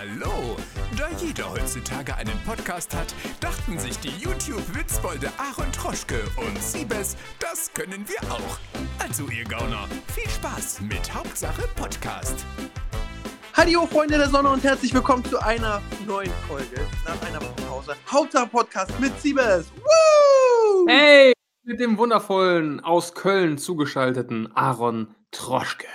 Hallo! Da jeder heutzutage einen Podcast hat, dachten sich die YouTube-Witzbolde Aaron Troschke und Siebes, das können wir auch. Also ihr Gauner, viel Spaß mit Hauptsache Podcast. Hallo Freunde der Sonne und herzlich willkommen zu einer neuen Folge nach einer Pause. Hauptsache Podcast mit Siebes. Woo! Hey, mit dem wundervollen, aus Köln zugeschalteten Aaron Troschke.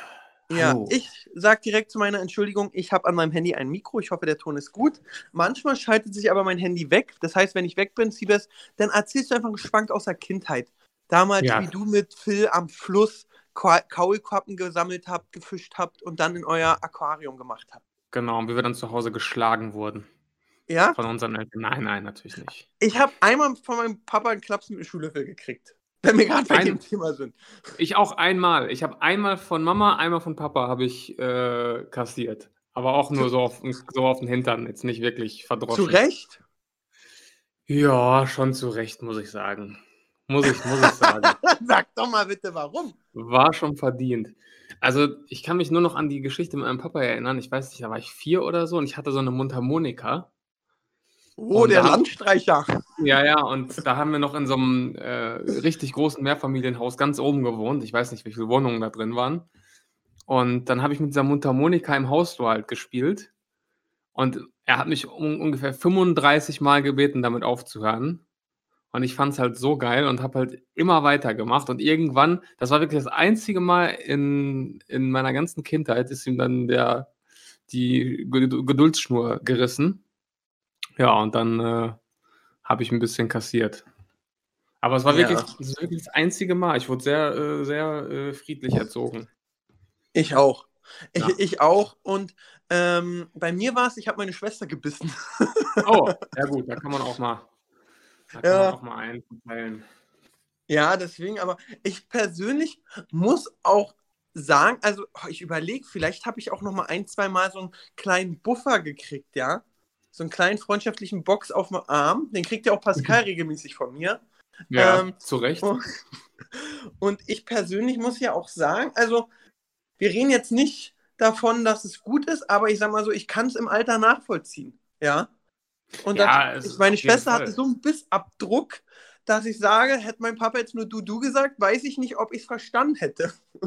Ja, Hallo. ich sag direkt zu meiner Entschuldigung, ich habe an meinem Handy ein Mikro. Ich hoffe, der Ton ist gut. Manchmal schaltet sich aber mein Handy weg. Das heißt, wenn ich weg bin, Siebes, dann erzählst du einfach einen Schwank aus der Kindheit. Damals, Ja. wie du mit Phil am Fluss Ka- Kaulquappen gesammelt habt, gefischt habt und dann in euer Aquarium gemacht habt. Genau, und wie wir dann zu Hause geschlagen wurden. Ja? Von unseren Eltern. Nein, nein, natürlich nicht. Ich habe einmal von meinem Papa einen Klaps mit dem Schuhlöffel gekriegt. Wenn wir gerade bei Ein- dem Thema sind. Ich auch einmal. Ich habe einmal von Mama, einmal von Papa habe ich äh, kassiert. Aber auch nur so auf, so auf den Hintern, jetzt nicht wirklich verdroschen. Zu Recht? Ja, schon zu Recht, muss ich sagen. Muss ich, muss ich sagen. Sag doch mal bitte, warum. War schon verdient. Also, ich kann mich nur noch an die Geschichte mit meinem Papa erinnern. Ich weiß nicht, da war ich vier oder so und ich hatte so eine Mundharmonika. Oh, Und der Landstreicher. Ja, ja, und da haben wir noch in so einem äh, richtig großen Mehrfamilienhaus ganz oben gewohnt. Ich weiß nicht, wie viele Wohnungen da drin waren. Und dann habe ich mit dieser Mundharmonika im Hausflur halt gespielt. Und er hat mich un ungefähr 35 Mal gebeten, damit aufzuhören. Und ich fand es halt so geil und habe halt immer weitergemacht. Und irgendwann, das war wirklich das einzige Mal in, in meiner ganzen Kindheit, ist ihm dann der, die Ged- Geduldsschnur gerissen. Ja, und dann äh, habe ich ein bisschen kassiert. Aber es war Ja. wirklich, das wirklich das einzige Mal. Ich wurde sehr, äh, sehr äh, friedlich erzogen. Ich auch. Ich, Ja. ich auch. Und ähm, bei mir war es, ich habe meine Schwester gebissen. Oh, ja gut, da kann man auch mal, da kann Ja. man auch mal einteilen. Ja, deswegen, aber ich persönlich muss auch sagen, also ich überlege, vielleicht habe ich auch noch mal ein, zwei Mal so einen kleinen Buffer gekriegt, ja? So einen kleinen freundschaftlichen Box auf dem Arm. Den kriegt ja auch Pascal regelmäßig von mir. Ja, Ähm, zu Recht. Oh. Und ich persönlich muss ja auch sagen, also wir reden jetzt nicht davon, dass es gut ist, aber ich sag mal so, ich kann es im Alter nachvollziehen, ja. Und Ja, das, ist meine Schwester hatte so einen Bissabdruck, dass ich sage, hätte mein Papa jetzt nur du du gesagt, weiß ich nicht, ob ich es verstanden hätte.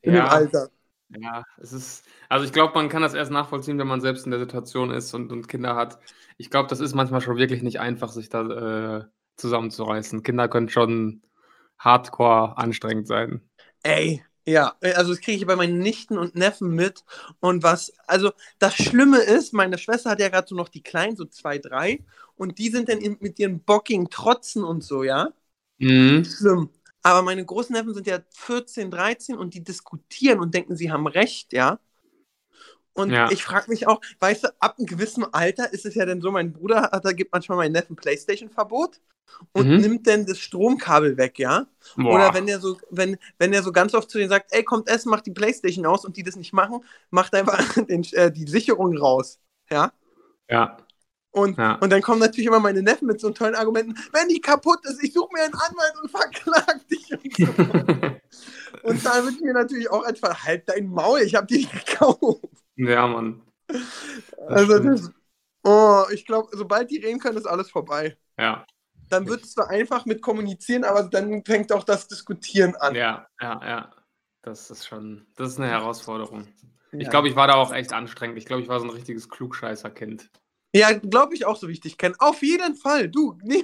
In dem Ja, Alter. Ja, es ist, also ich glaube, man kann das erst nachvollziehen, wenn man selbst in der Situation ist und, und Kinder hat. Ich glaube, das ist manchmal schon wirklich nicht einfach, sich da äh, zusammenzureißen. Kinder können schon hardcore anstrengend sein. Ey, ja, also das kriege ich bei meinen Nichten und Neffen mit. Und was, also das Schlimme ist, meine Schwester hat ja gerade so noch die Kleinen, so zwei, drei, und die sind dann mit ihren Bocking Trotzen und so, ja. Mhm. Schlimm. Aber meine Großneffen sind ja 14, 13 und die diskutieren und denken, sie haben recht, ja. Und Ja. ich frage mich auch, weißt du, ab einem gewissen Alter ist es ja dann so, mein Bruder hat, da gibt manchmal meinen Neffen Playstation-Verbot und Mhm. nimmt dann das Stromkabel weg, ja. Boah. Oder wenn der so, wenn, wenn der so ganz oft zu denen sagt, ey, kommt essen, macht die Playstation aus und die das nicht machen, macht einfach den, äh, die Sicherung raus. Ja. Ja, Und, Ja. und dann kommen natürlich immer meine Neffen mit so tollen Argumenten, wenn die kaputt ist, ich suche mir einen Anwalt und verklag dich. Und, so. und da wird mir natürlich auch einfach, halt dein Maul, ich habe die gekauft. ja, Mann. Das Also das, oh, ich glaube, sobald die reden können, ist alles vorbei. Ja, Dann wird es zwar einfach mit kommunizieren, aber dann fängt auch das Diskutieren an. ja, ja, ja. Das ist schon, das ist eine Herausforderung. Ich Ja. glaube, ich war da auch echt anstrengend. Ich glaube, ich war so ein richtiges Klugscheißer-Kind. Ja, glaube ich auch, so wie ich dich kenne. Auf jeden Fall. Du, nee,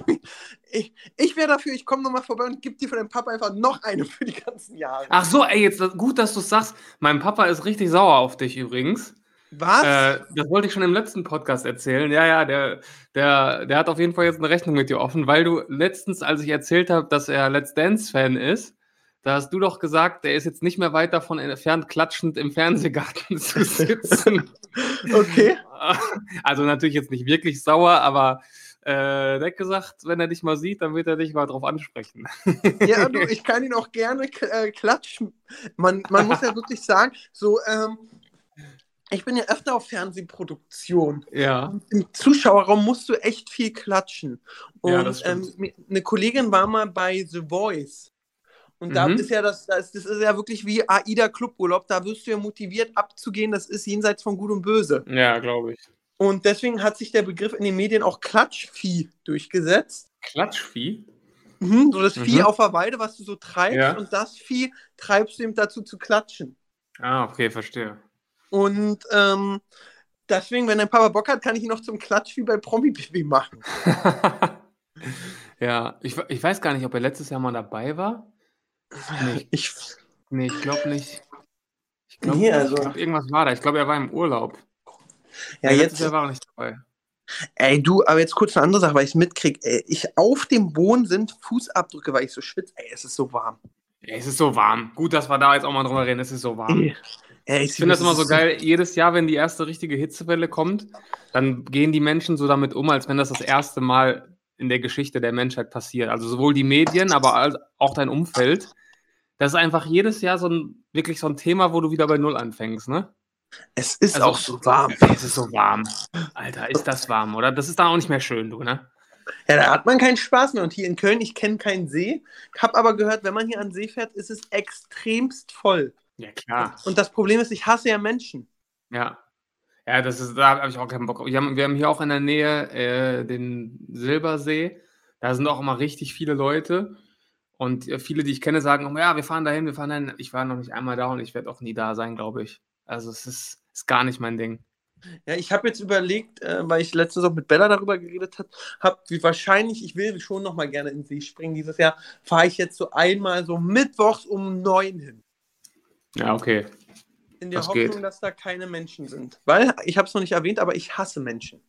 ich, ich wäre dafür, ich komme nochmal vorbei und gebe dir von deinem Papa einfach noch eine für die ganzen Jahre. Ach so, ey, jetzt gut, dass du es sagst. Mein Papa ist richtig sauer auf dich übrigens. Was? Äh, das wollte ich schon im letzten Podcast erzählen. Ja, ja, der, der, der hat auf jeden Fall jetzt eine Rechnung mit dir offen, weil du letztens, als ich erzählt habe, dass er Let's Dance-Fan ist, da hast du doch gesagt, der ist jetzt nicht mehr weit davon entfernt, klatschend im Fernsehgarten zu sitzen. Okay. Also natürlich jetzt nicht wirklich sauer, aber äh, der hat gesagt, wenn er dich mal sieht, dann wird er dich mal drauf ansprechen. Ja, du, ich kann ihn auch gerne äh, klatschen. Man, man muss ja wirklich sagen, so, ähm, ich bin ja öfter auf Fernsehproduktion. Ja. Im Zuschauerraum musst du echt viel klatschen. Und Ja, ähm, eine Kollegin war mal bei The Voice. Und da Mhm. ist ja das, das, das ist ja wirklich wie AIDA Cluburlaub, da wirst du ja motiviert abzugehen, das ist jenseits von Gut und Böse. Ja, glaube ich. Und deswegen hat sich der Begriff in den Medien auch Klatschvieh durchgesetzt. Klatschvieh? Mhm, so das Mhm. Vieh auf der Weide, was du so treibst, Ja. und das Vieh treibst du eben dazu zu klatschen. Ah, okay, verstehe. Und ähm, deswegen, wenn dein Papa Bock hat, kann ich ihn noch zum Klatschvieh bei Promi Baby machen. ja, ich, ich weiß gar nicht, ob er letztes Jahr mal dabei war. Nee, Ich, nee ich glaube nicht. Ich glaube, Nee, also- glaub, irgendwas war da. Ich glaube, er war im Urlaub. ja, jetzt, Jahr war er nicht dabei. ey, du, aber jetzt kurz eine andere Sache, weil ich es mitkriege. Ey, ich, auf dem Boden sind Fußabdrücke, weil ich so schwitze. Ey, es ist so warm. Ja, es ist so warm. Gut, dass wir da jetzt auch mal drüber reden. Es ist so warm. Ey, Ich finde das immer so geil. Jedes Jahr, wenn die erste richtige Hitzewelle kommt, dann gehen die Menschen so damit um, als wenn das das erste Mal in der Geschichte der Menschheit passiert. Also sowohl die Medien, aber auch dein Umfeld. Das ist einfach jedes Jahr so ein, wirklich so ein Thema, wo du wieder bei Null anfängst, ne? Es ist Also- auch so warm. Es ist so warm. Alter, ist das warm, oder? Das ist dann auch nicht mehr schön, du, ne? Ja, da hat man keinen Spaß mehr. Und hier in Köln, ich kenne keinen See. Hab aber gehört, wenn man hier an See fährt, ist es extremst voll. Ja, klar. Und das Problem ist, ich hasse ja Menschen. Ja. Ja, das ist, da habe ich auch keinen Bock. Wir haben, wir haben hier auch in der Nähe äh, den Silbersee. Da sind auch immer richtig viele Leute. Und äh, viele, die ich kenne, sagen immer, ja, wir fahren dahin, wir fahren dahin. Ich war noch nicht einmal da und ich werde auch nie da sein, glaube ich. Also es ist, ist gar nicht mein Ding. Ja, ich habe jetzt überlegt, äh, weil ich letztens auch mit Bella darüber geredet habe, hab, wie wahrscheinlich, ich will schon noch mal gerne in See springen. Dieses Jahr fahre ich jetzt so einmal so mittwochs um neun hin. Ja, okay. In der Das Hoffnung, geht. dass da keine Menschen sind. Weil, ich habe es noch nicht erwähnt, aber ich hasse Menschen.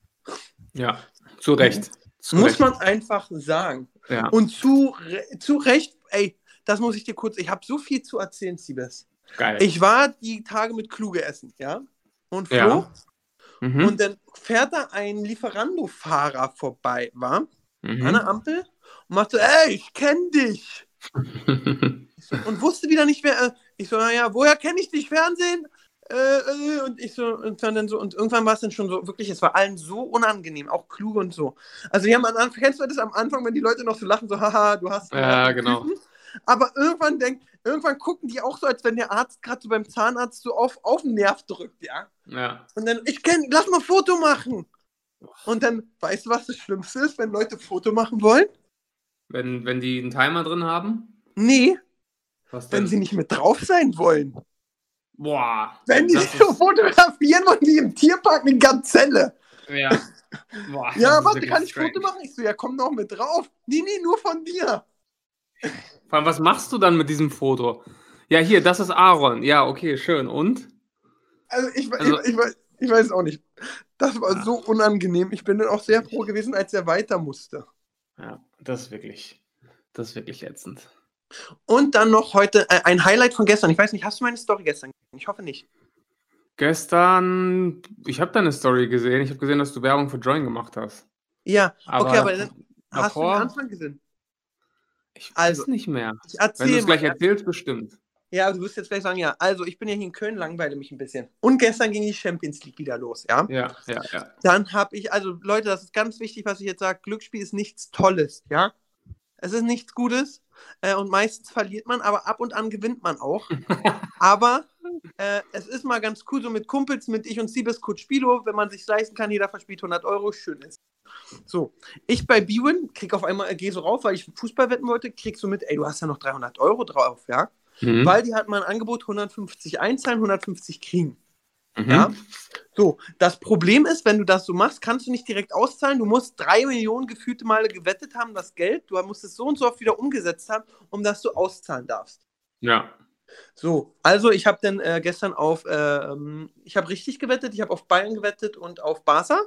Ja, zu Recht. Muss Recht. man einfach sagen. Ja. Und zu, zu Recht, ey, das muss ich dir kurz, ich habe so viel zu erzählen, Siebes. Geil. Ich war die Tage mit Kluge essen, ja? Und Flo, Ja. mhm. und dann fährt da ein Lieferando-Fahrer vorbei, war? mhm. an der Ampel und macht so, ey, ich kenn dich. Und wusste wieder nicht mehr, äh, ich so, naja, woher kenne ich dich? Fernsehen? Äh, äh, und ich so, und dann, dann so, und irgendwann war es dann schon so, wirklich, es war allen so unangenehm, auch kluge und so. Also, die haben am Anfang, kennst du das am Anfang, wenn die Leute noch so lachen, so, haha, du hast. Ja, genau. Aber irgendwann denk, irgendwann gucken die auch so, als wenn der Arzt gerade so beim Zahnarzt so auf, auf den Nerv drückt, ja. ja. Und dann, ich kenn, lass mal ein Foto machen. Und dann, weißt du, was das Schlimmste ist, wenn Leute Foto machen wollen? Wenn, wenn die einen Timer drin haben? Nee, Was wenn denn? sie nicht mit drauf sein wollen. Boah. Wenn die so ist- fotografieren wollen, wie im Tierpark eine Gazelle. Ja. Boah, Ja, warte, kann ich. Foto machen? Ich so, ja, komm noch mit drauf. Nee, nee, nur von dir. Vor allem, was machst du dann mit diesem Foto? Ja, hier, das ist Aaron. Ja, okay, schön. Und? Also ich, Also- ich, ich, weiß- ich weiß auch nicht. Das war Ja. so unangenehm. Ich bin dann auch sehr froh gewesen, als er weiter musste. Ja, das ist wirklich, das ist wirklich ätzend. Und dann noch heute äh, ein Highlight von gestern. Ich weiß nicht, hast du meine Story gestern? Ich hoffe nicht. Gestern, ich habe deine Story gesehen. Ich habe gesehen, dass du Werbung für Join gemacht hast. Ja, Aber okay, aber dann hast du den davor- Anfang gesehen? Ich weiß Also, nicht mehr. Ich Wenn du es gleich erzählst, bestimmt. Ja, du wirst jetzt gleich sagen, ja. Also, ich bin ja hier in Köln, langweile mich ein bisschen. Und gestern ging die Champions League wieder los, ja. Ja, ja, ja. Dann habe ich, also Leute, das ist ganz wichtig, was ich jetzt sage. Glücksspiel ist nichts Tolles, ja. Es ist nichts Gutes äh, und meistens verliert man, aber ab und an gewinnt man auch. aber äh, es ist mal ganz cool, so mit Kumpels, mit ich und Siebes Coach Spilo, wenn man sich leisten kann, jeder verspielt 100 Euro, schön ist. So, ich bei Bwin krieg auf einmal, gehe so rauf, weil ich Fußball wetten wollte, krieg so mit, ey, du hast ja noch 300 Euro drauf, ja. Mhm. Weil die hat mal ein Angebot 150 einzahlen, 150 kriegen. Mhm. Ja. So, das Problem ist, wenn du das so machst, kannst du nicht direkt auszahlen. Du musst drei Millionen gefühlte Male gewettet haben, das Geld. Du musst es so und so oft wieder umgesetzt haben, um dass du auszahlen darfst. Ja. So, also ich habe dann äh, gestern auf, ähm, ich habe richtig gewettet, ich habe auf Bayern gewettet und auf Barca.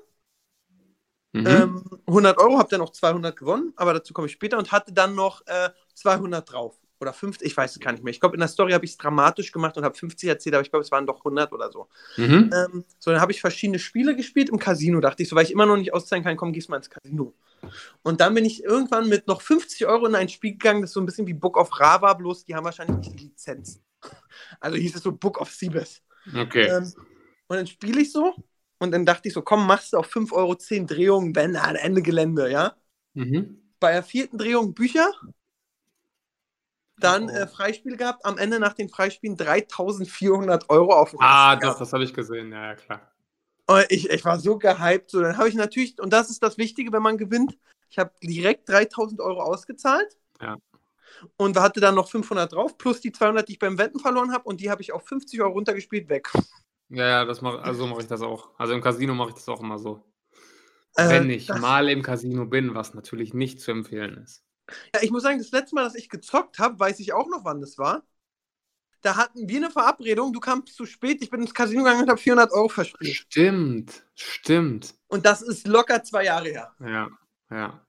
Mhm. Ähm, 100 Euro, habe dann noch 200 gewonnen, aber dazu komme ich später und hatte dann noch äh, 200 drauf. Oder 50, ich weiß es gar nicht mehr. Ich glaube, in der Story habe ich es dramatisch gemacht und habe 50 erzählt, aber ich glaube, es waren doch 100 oder so. Mhm. Ähm, so, dann habe ich verschiedene Spiele gespielt im Casino, dachte ich so, weil ich immer noch nicht auszahlen kann, komm, gehst mal ins Casino. Und dann bin ich irgendwann mit noch 50 Euro in ein Spiel gegangen, das ist so ein bisschen wie Book of Rava, bloß die haben wahrscheinlich nicht die Lizenz. Also hieß es so Book of Siebes. Okay. Ähm, und dann spiele ich so und dann dachte ich so, komm, machst du auf 5 Euro 10 Drehungen, wenn an Ende Gelände, ja? Mhm. Bei der vierten Drehung Bücher Dann Oh. äh, Freispiel gehabt, am Ende nach den Freispielen 3400 Euro auf dem Ah, gehabt. das habe ich gesehen. Ja, ja, klar. Und ich, ich war so gehypt. So, dann habe ich natürlich, und das ist das Wichtige, wenn man gewinnt, ich habe direkt 3000 Euro ausgezahlt. Ja. Und hatte dann noch 500 drauf, plus die 200, die ich beim Wetten verloren habe. Und die habe ich auf 50 Euro runtergespielt, weg. Ja, ja, das mach, also so mache ich das auch. Also im Casino mache ich das auch immer so. Äh, Wenn ich mal im Casino bin, was natürlich nicht zu empfehlen ist. Ja, ich muss sagen, das letzte Mal, dass ich gezockt habe, weiß ich auch noch, wann das war. Da hatten wir eine Verabredung, du kamst zu spät, ich bin ins Casino gegangen und habe 400 Euro verspielt. Stimmt, stimmt. Und das ist locker zwei Jahre her. Ja, ja.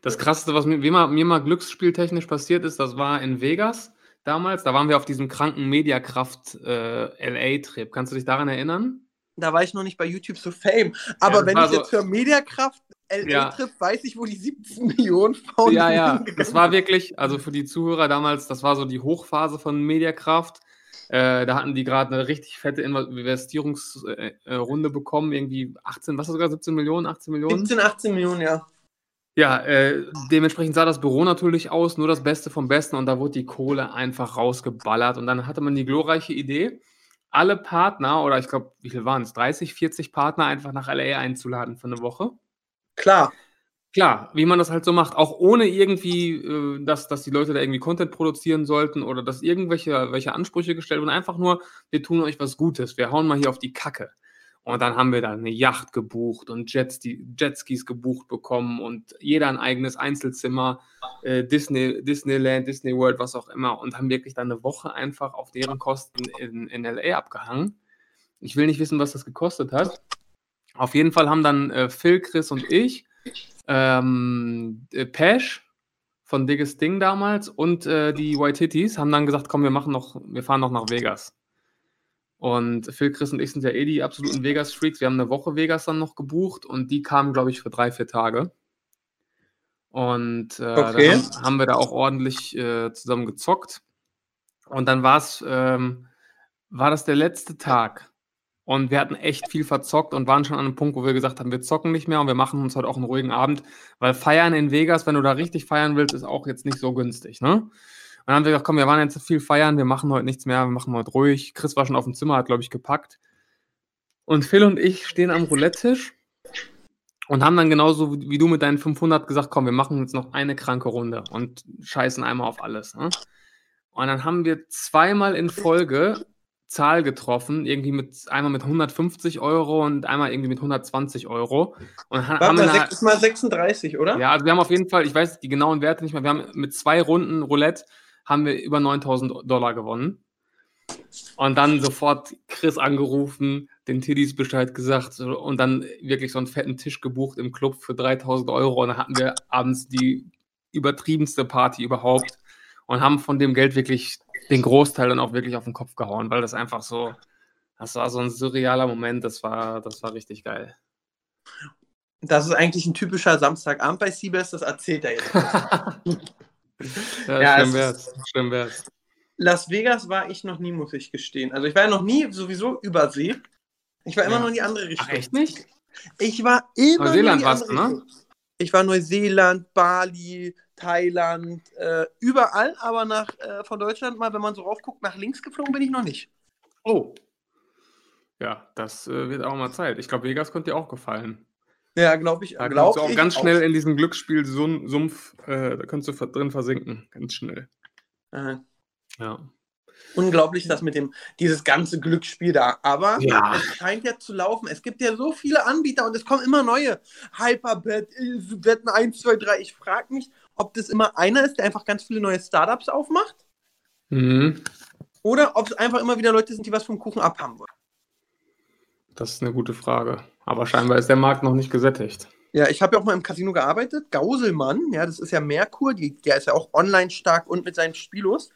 Das Krasseste, was mir, mal, mir mal glücksspieltechnisch passiert ist, das war in Vegas damals. Da waren wir auf diesem kranken Mediakraft äh, LA-Trip. Kannst du dich daran erinnern? Da war ich noch nicht bei YouTube so fame. Aber das wenn ich so- jetzt für Mediakraft LA-Trip weiß ich, wo die 17 Millionen Frauen Ja, ja. Das war wirklich, also für die Zuhörer damals, das war so die Hochphase von Mediakraft. Äh, da hatten die gerade eine richtig fette Investierungsrunde bekommen, irgendwie 18, was sogar 17 Millionen, 18 Millionen. 17, 18 Millionen, ja. Ja, äh, dementsprechend sah das Büro natürlich aus, nur das Beste vom Besten und da wurde die Kohle einfach rausgeballert und dann hatte man die glorreiche Idee, alle Partner, oder ich glaube, wie viel waren es, 30, 40 Partner einfach nach LA einzuladen für eine Woche. Klar. Klar, wie man das halt so macht, auch ohne irgendwie, äh, dass, dass die Leute da irgendwie Content produzieren sollten oder dass irgendwelche welche Ansprüche gestellt wurden. Einfach nur, wir tun euch was Gutes, wir hauen mal hier auf die Kacke. Und dann haben wir da eine Yacht gebucht und Jetski, Jetskis gebucht bekommen und jeder ein eigenes Einzelzimmer, äh, Disney, Disneyland, Disney World, was auch immer. Und haben wirklich dann eine Woche einfach auf deren Kosten in, in LA abgehangen. Ich will nicht wissen, was das gekostet hat. Auf jeden Fall haben dann äh, Phil, Chris und ich ähm, äh, Pesh von Diggest Ding damals und äh, die White Hitties haben dann gesagt, komm, wir machen noch, wir fahren noch nach Vegas. Und Phil, Chris und ich sind ja eh die absoluten Vegas-Freaks. Wir haben eine Woche Vegas dann noch gebucht und die kamen, glaube ich, für drei, vier Tage. Und äh, Okay. dann haben, haben wir da auch ordentlich äh, zusammen gezockt. Und dann war es, ähm, war das der letzte Tag. Und wir hatten echt viel verzockt und waren schon an einem Punkt, wo wir gesagt haben, wir zocken nicht mehr und wir machen uns heute auch einen ruhigen Abend, weil feiern in Vegas, wenn du da richtig feiern willst, ist auch jetzt nicht so günstig, ne? Und dann haben wir gesagt, komm, wir waren jetzt viel feiern, wir machen heute nichts mehr, wir machen heute ruhig. Chris war schon auf dem Zimmer, hat, glaube ich, gepackt. Und Phil und ich stehen am Roulette-Tisch und haben dann genauso wie wie du mit deinen 500 gesagt, komm, wir machen jetzt noch eine kranke Runde und scheißen einmal auf alles. Ne? Und dann haben wir zweimal in Folge Zahl getroffen, irgendwie mit einmal mit 150 Euro und einmal irgendwie mit 120 Euro. Und Warte haben wir mal, eine- 6 mal 36, oder? ja, also wir haben auf jeden Fall, ich weiß die genauen Werte nicht mehr, wir haben mit zwei Runden Roulette haben wir über 9000 Dollar gewonnen. Und dann sofort Chris angerufen, den Tiddies Bescheid gesagt und dann wirklich so einen fetten Tisch gebucht im Club für 3000 Euro. Und dann hatten wir abends die übertriebenste Party überhaupt und haben von dem Geld wirklich den Großteil dann auch wirklich auf den Kopf gehauen, weil das einfach so, das war so ein surrealer Moment, das war, das war richtig geil. Das ist eigentlich ein typischer Samstagabend bei Seabass, das erzählt er jetzt. ja, Ja, schlimm wär's. Schlimm wär's. Las Vegas war ich noch nie, muss ich gestehen. Also ich war ja noch nie sowieso übersee. Ich war immer Ja. nur in die andere Richtung. Ach, echt nicht? Ich war immer Neuseeland nur in die warst du, ne? Ich war Neuseeland, Bali, Thailand, äh, überall, aber nach, äh, von Deutschland mal, wenn man so raufguckt, nach links geflogen bin ich noch nicht. Oh. Ja, das äh, wird auch mal Zeit. Ich glaube, Vegas könnte dir auch gefallen. Ja, glaube ich. Da glaub kannst du auch ganz schnell in diesem Glücksspiel-Sumpf, äh, da kannst du drin versinken. Ganz schnell. Äh, Ja. unglaublich, das mit dem, dieses ganze Glücksspiel da. Aber Ja. es scheint ja zu laufen. Es gibt ja so viele Anbieter und es kommen immer neue. Hyperbet, äh, Wetten 1, 2, 3. Ich frage mich, ob das immer einer ist, der einfach ganz viele neue Startups aufmacht. Mhm. Oder ob es einfach immer wieder Leute sind, die was vom Kuchen abhaben wollen. Das ist eine gute Frage. Aber scheinbar ist der Markt noch nicht gesättigt. Ja, ich habe ja auch mal im Casino gearbeitet. Gauselmann, ja, das ist ja Merkur, die, der ist ja auch online stark und mit seinen Spielos.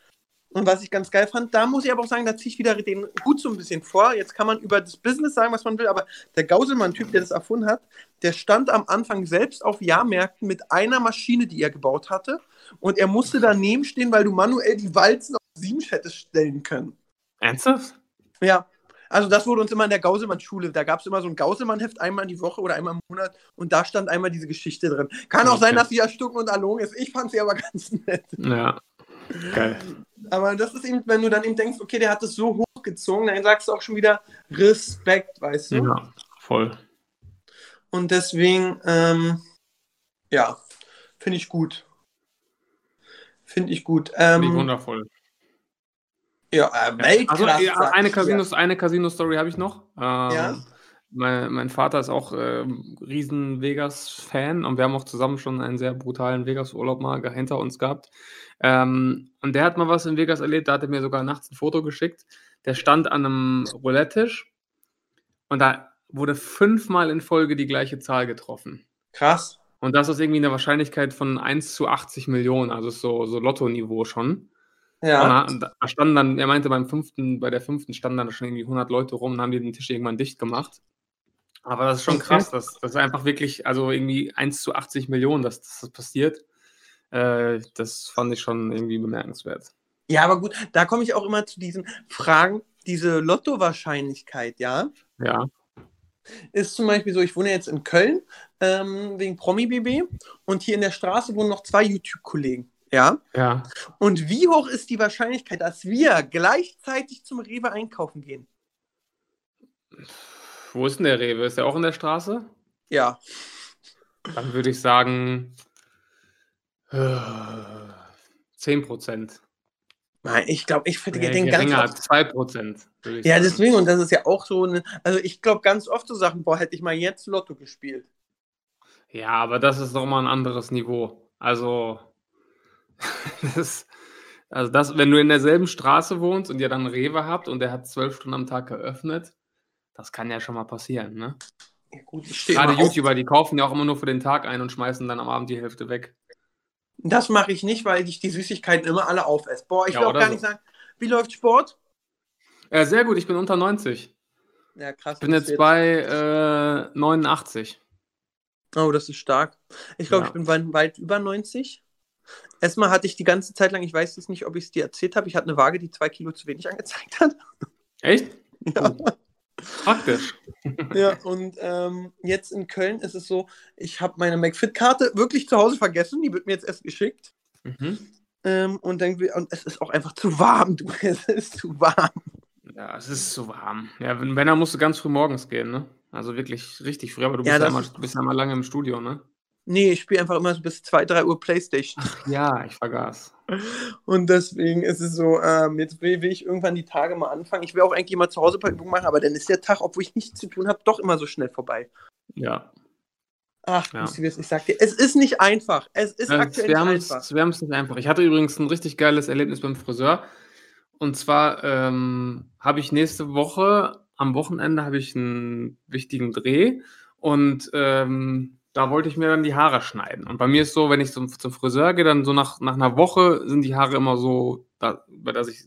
Und was ich ganz geil fand, da muss ich aber auch sagen, da ziehe ich wieder den Hut so ein bisschen vor. Jetzt kann man über das Business sagen, was man will, aber der Gauselmann-Typ, der das erfunden hat, der stand am Anfang selbst auf Jahrmärkten mit einer Maschine, die er gebaut hatte. Und er musste daneben stehen, weil du manuell die Walzen auf sieben hättest stellen können. Ernsthaft? Ja, also das wurde uns immer in der Gauselmann-Schule. Da gab es immer so ein Gauselmann-Heft einmal die Woche oder einmal im Monat und da stand einmal diese Geschichte drin. Kann auch Okay. sein, dass sie ja Stucken und Erlogen ist. Ich fand sie aber ganz nett. Ja. Geil. Aber das ist eben, wenn du dann eben denkst, okay, der hat es so hochgezogen, dann sagst du auch schon wieder Respekt, weißt du? Ja, voll. Und deswegen, ähm, ja, finde ich gut. Finde ich gut. Finde ich Ähm, wundervoll. ja, äh, Weltklasse. Also ja, sag eine ich dir. Casino, Casino-Story habe ich noch. Ähm, Ja? Mein, mein Vater ist auch ähm, riesen Vegas-Fan und wir haben auch zusammen schon einen sehr brutalen Vegas-Urlaub mal hinter uns gehabt. Ähm, und der hat mal was in Vegas erlebt, da hat er mir sogar nachts ein Foto geschickt. Der stand an einem Roulette-Tisch und da wurde fünfmal in Folge die gleiche Zahl getroffen. Krass. Und das ist irgendwie eine Wahrscheinlichkeit von 1 zu 80 Millionen, also so, so Lotto-Niveau schon. Ja. Und da, da standen dann, er meinte, beim fünften, bei der fünften standen dann schon irgendwie 100 Leute rum und haben die den Tisch irgendwann dicht gemacht. Aber das ist schon krass, das, das einfach wirklich, also irgendwie 1 zu 80 Millionen, dass, dass das passiert. Äh, das fand ich schon irgendwie bemerkenswert. Ja, aber gut, da komme ich auch immer zu diesen Fragen. Diese Lottowahrscheinlichkeit, ja, Ja, ist zum Beispiel so, ich wohne jetzt in Köln ähm, wegen Promi-BB und hier in der Straße wohnen noch zwei YouTube-Kollegen, ja. ja. Und wie hoch ist die Wahrscheinlichkeit, dass wir gleichzeitig zum Rewe einkaufen gehen? Wo ist denn der Rewe? Ist der auch in der Straße? Ja, Dann würde ich sagen äh, 10 Prozent. Nein, ich glaube, ich finde Nee, den ganz oft. 2 Prozent. Ja, sagen. deswegen, und das ist ja auch so eine, also ich glaube ganz oft so Sachen, boah, hätte ich mal jetzt Lotto gespielt. Ja, aber das ist doch mal ein anderes Niveau. Also, das, also das, wenn du in derselben Straße wohnst und ihr dann Rewe habt und der hat zwölf Stunden am Tag geöffnet, das kann ja schon mal passieren, ne? Ja, gut, ich stehe Gerade immer auf. YouTuber, die kaufen ja auch immer nur für den Tag ein und schmeißen dann am Abend die Hälfte weg. Das mache ich nicht, weil ich die Süßigkeiten immer alle aufesse. Boah, ich Ja, will auch gar so. nicht sagen, wie läuft Sport? Ja, sehr gut, ich bin unter 90. Ja, krass. Ich bin jetzt bei äh, 89. Oh, das ist stark. Ich glaube, Ja. ich bin weit, weit über 90. Erstmal hatte ich die ganze Zeit lang, ich weiß jetzt nicht, ob ich es dir erzählt habe, ich hatte eine Waage, die zwei Kilo zu wenig angezeigt hat. Echt? Ja. Praktisch. Ja, und ähm, jetzt in Köln ist es so, ich habe meine McFit-Karte wirklich zu Hause vergessen, die wird mir jetzt erst geschickt. Mhm. Ähm, und, dann, und es ist auch einfach zu warm, du. Es ist zu warm. Ja, es ist so warm. Ja, wenn, wenn dann musst du ganz früh morgens gehen, ne? Also wirklich richtig früh, aber du Ja, bist ja, ist- du bist ja immer lange im Studio, ne? Nee, ich spiele einfach immer so bis 2, 3 Uhr Playstation. Ja, ich vergaß. Und deswegen ist es so, ähm, jetzt will, will ich irgendwann die Tage mal anfangen. Ich will auch eigentlich mal zu Hause ein paar Übungen machen, aber dann ist der Tag, obwohl ich nichts zu tun habe, doch immer so schnell vorbei. Ja. Ach, Ja. ich sag dir, es ist nicht einfach. Es ist Ja, aktuell wir nicht einfach. wir haben es nicht einfach. Ich hatte übrigens ein richtig geiles Erlebnis beim Friseur. Und zwar ähm, habe ich nächste Woche, am Wochenende, habe ich einen wichtigen Dreh. Und ähm, da wollte ich mir dann die Haare schneiden. Und bei mir ist so, wenn ich zum, zum Friseur gehe, dann so nach, nach einer Woche sind die Haare immer so, da, bei der ich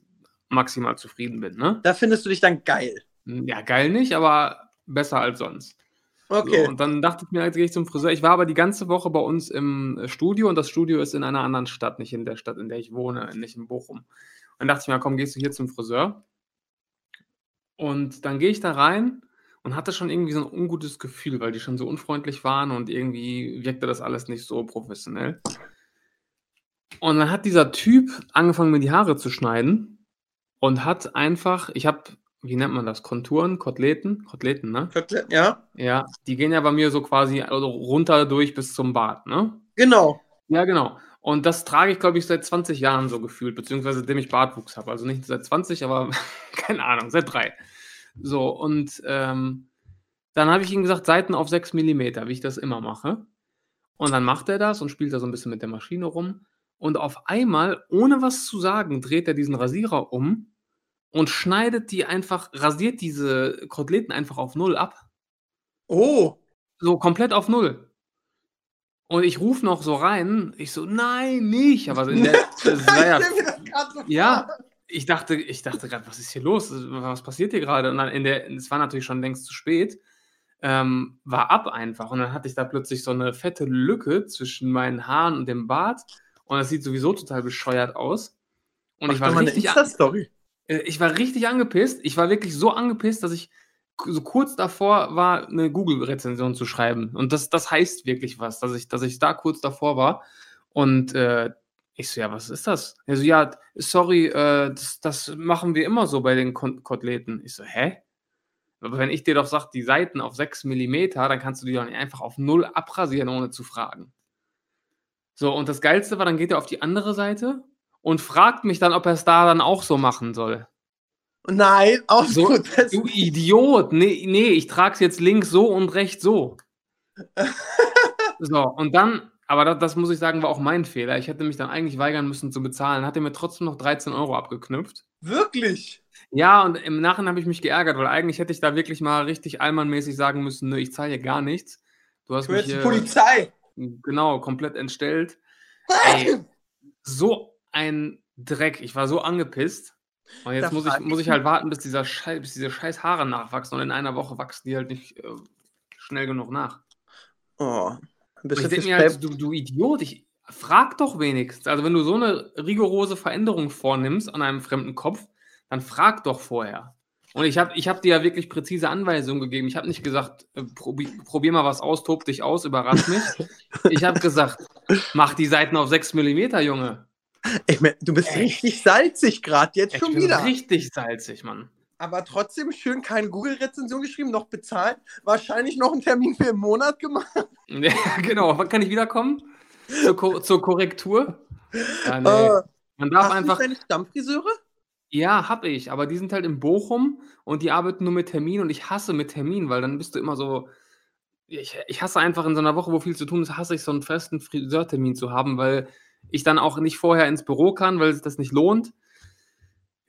maximal zufrieden bin. Ne? Da findest du dich dann geil. Ja, geil nicht, aber besser als sonst. Okay. So, und dann dachte ich mir, jetzt gehe ich zum Friseur. Ich war aber die ganze Woche bei uns im äh, Studio und das Studio ist in einer anderen Stadt, nicht in der Stadt, in der ich wohne, nicht in Bochum. Und dann dachte ich mir, komm, gehst du hier zum Friseur. Und dann gehe ich da rein und hatte schon irgendwie so ein ungutes Gefühl, weil die schon so unfreundlich waren und irgendwie wirkte das alles nicht so professionell. Und dann hat dieser Typ angefangen, mir die Haare zu schneiden und hat einfach, ich habe, wie nennt man das, Konturen, Koteletten, Koteletten, ne? Kotelett, Ja, Ja, die gehen ja bei mir so quasi also runter durch bis zum Bart, ne? genau. Ja, genau. Und das trage ich, glaube ich, seit 20 Jahren so gefühlt, beziehungsweise seitdem ich Bartwuchs habe. Also nicht seit 20, aber keine Ahnung, seit drei. So, und ähm, dann habe ich ihm gesagt, Seiten auf 6 mm, wie ich das immer mache. Und dann macht er das und spielt da so ein bisschen mit der Maschine rum. Und auf einmal, ohne was zu sagen, dreht er diesen Rasierer um und schneidet die einfach, rasiert diese Koteletten einfach auf Null ab. Oh, So komplett auf Null. Und ich rufe noch so rein, ich so, nein, nicht. Aber in der, das war ja, ja. Ich dachte, ich dachte gerade, was ist hier los? Was passiert hier gerade? Und dann in der, es war natürlich schon längst zu spät, ähm, war ab einfach. Und dann hatte ich da plötzlich so eine fette Lücke zwischen meinen Haaren und dem Bart. Und das sieht sowieso total bescheuert aus. Und Mach ich war richtig, Insta-Story. äh, ich war richtig angepisst. Ich war wirklich so angepisst, dass ich so kurz davor war, eine Google-Rezension zu schreiben. Und das, das heißt wirklich was, dass ich, dass ich da kurz davor war. Und äh, Ich so, ja, was ist das? Er so, ja, sorry, äh, das, das machen wir immer so bei den Kon Koteletten. Ich so, hä? Aber wenn ich dir doch sage, die Seiten auf 6 mm, dann kannst du die doch nicht einfach auf 0 abrasieren, ohne zu fragen. So, und das Geilste war, dann geht er auf die andere Seite und fragt mich dann, ob er es da dann auch so machen soll. Nein, auch So. Das, du Idiot! Nee, nee, ich trage es jetzt links so und rechts so. So, und dann, aber das, das muss ich sagen, war auch mein Fehler. Ich hätte mich dann eigentlich weigern müssen zu bezahlen, hat er mir trotzdem noch 13 Euro abgeknüpft. wirklich. Ja, und im Nachhinein habe ich mich geärgert, weil eigentlich hätte ich da wirklich mal richtig allmannmäßig sagen müssen, nö, ich zahle hier gar nichts. Du hast will mich jetzt die Polizei. genau komplett entstellt. Ey, so ein Dreck. Ich war so angepisst. Und jetzt muss ich, muss ich halt warten, bis, dieser Schei bis diese scheiß Haare nachwachsen. Und in einer Woche wachsen die halt nicht äh, schnell genug nach. Oh. Ich du denke mir halt, du, du Idiot, ich frag doch wenigstens. Also wenn du so eine rigorose Veränderung vornimmst an einem fremden Kopf, dann frag doch vorher. Und ich habe ich hab dir ja wirklich präzise Anweisungen gegeben. Ich habe nicht gesagt, äh, probi probier mal was aus, tob dich aus, überrasch mich. ich habe gesagt, mach die Seiten auf 6 mm, Junge. Ich mein, du bist richtig salzig gerade, jetzt Ich schon wieder. richtig salzig, Mann. Aber trotzdem schön keine Google-Rezension geschrieben, noch bezahlt. Wahrscheinlich noch einen Termin für im Monat gemacht. Ja, genau. Wann kann ich wiederkommen? Zur, Ko zur Korrektur? Ja, nee. Äh, Man darf hast einfach. du deine Stammfriseure? Ja, hab ich, aber die sind halt in Bochum und die arbeiten nur mit Termin und ich hasse mit Termin, weil dann bist du immer so. Ich, ich hasse einfach in so einer Woche, wo viel zu tun ist, hasse ich so einen festen Friseurtermin zu haben, weil ich dann auch nicht vorher ins Büro kann, weil sich das nicht lohnt.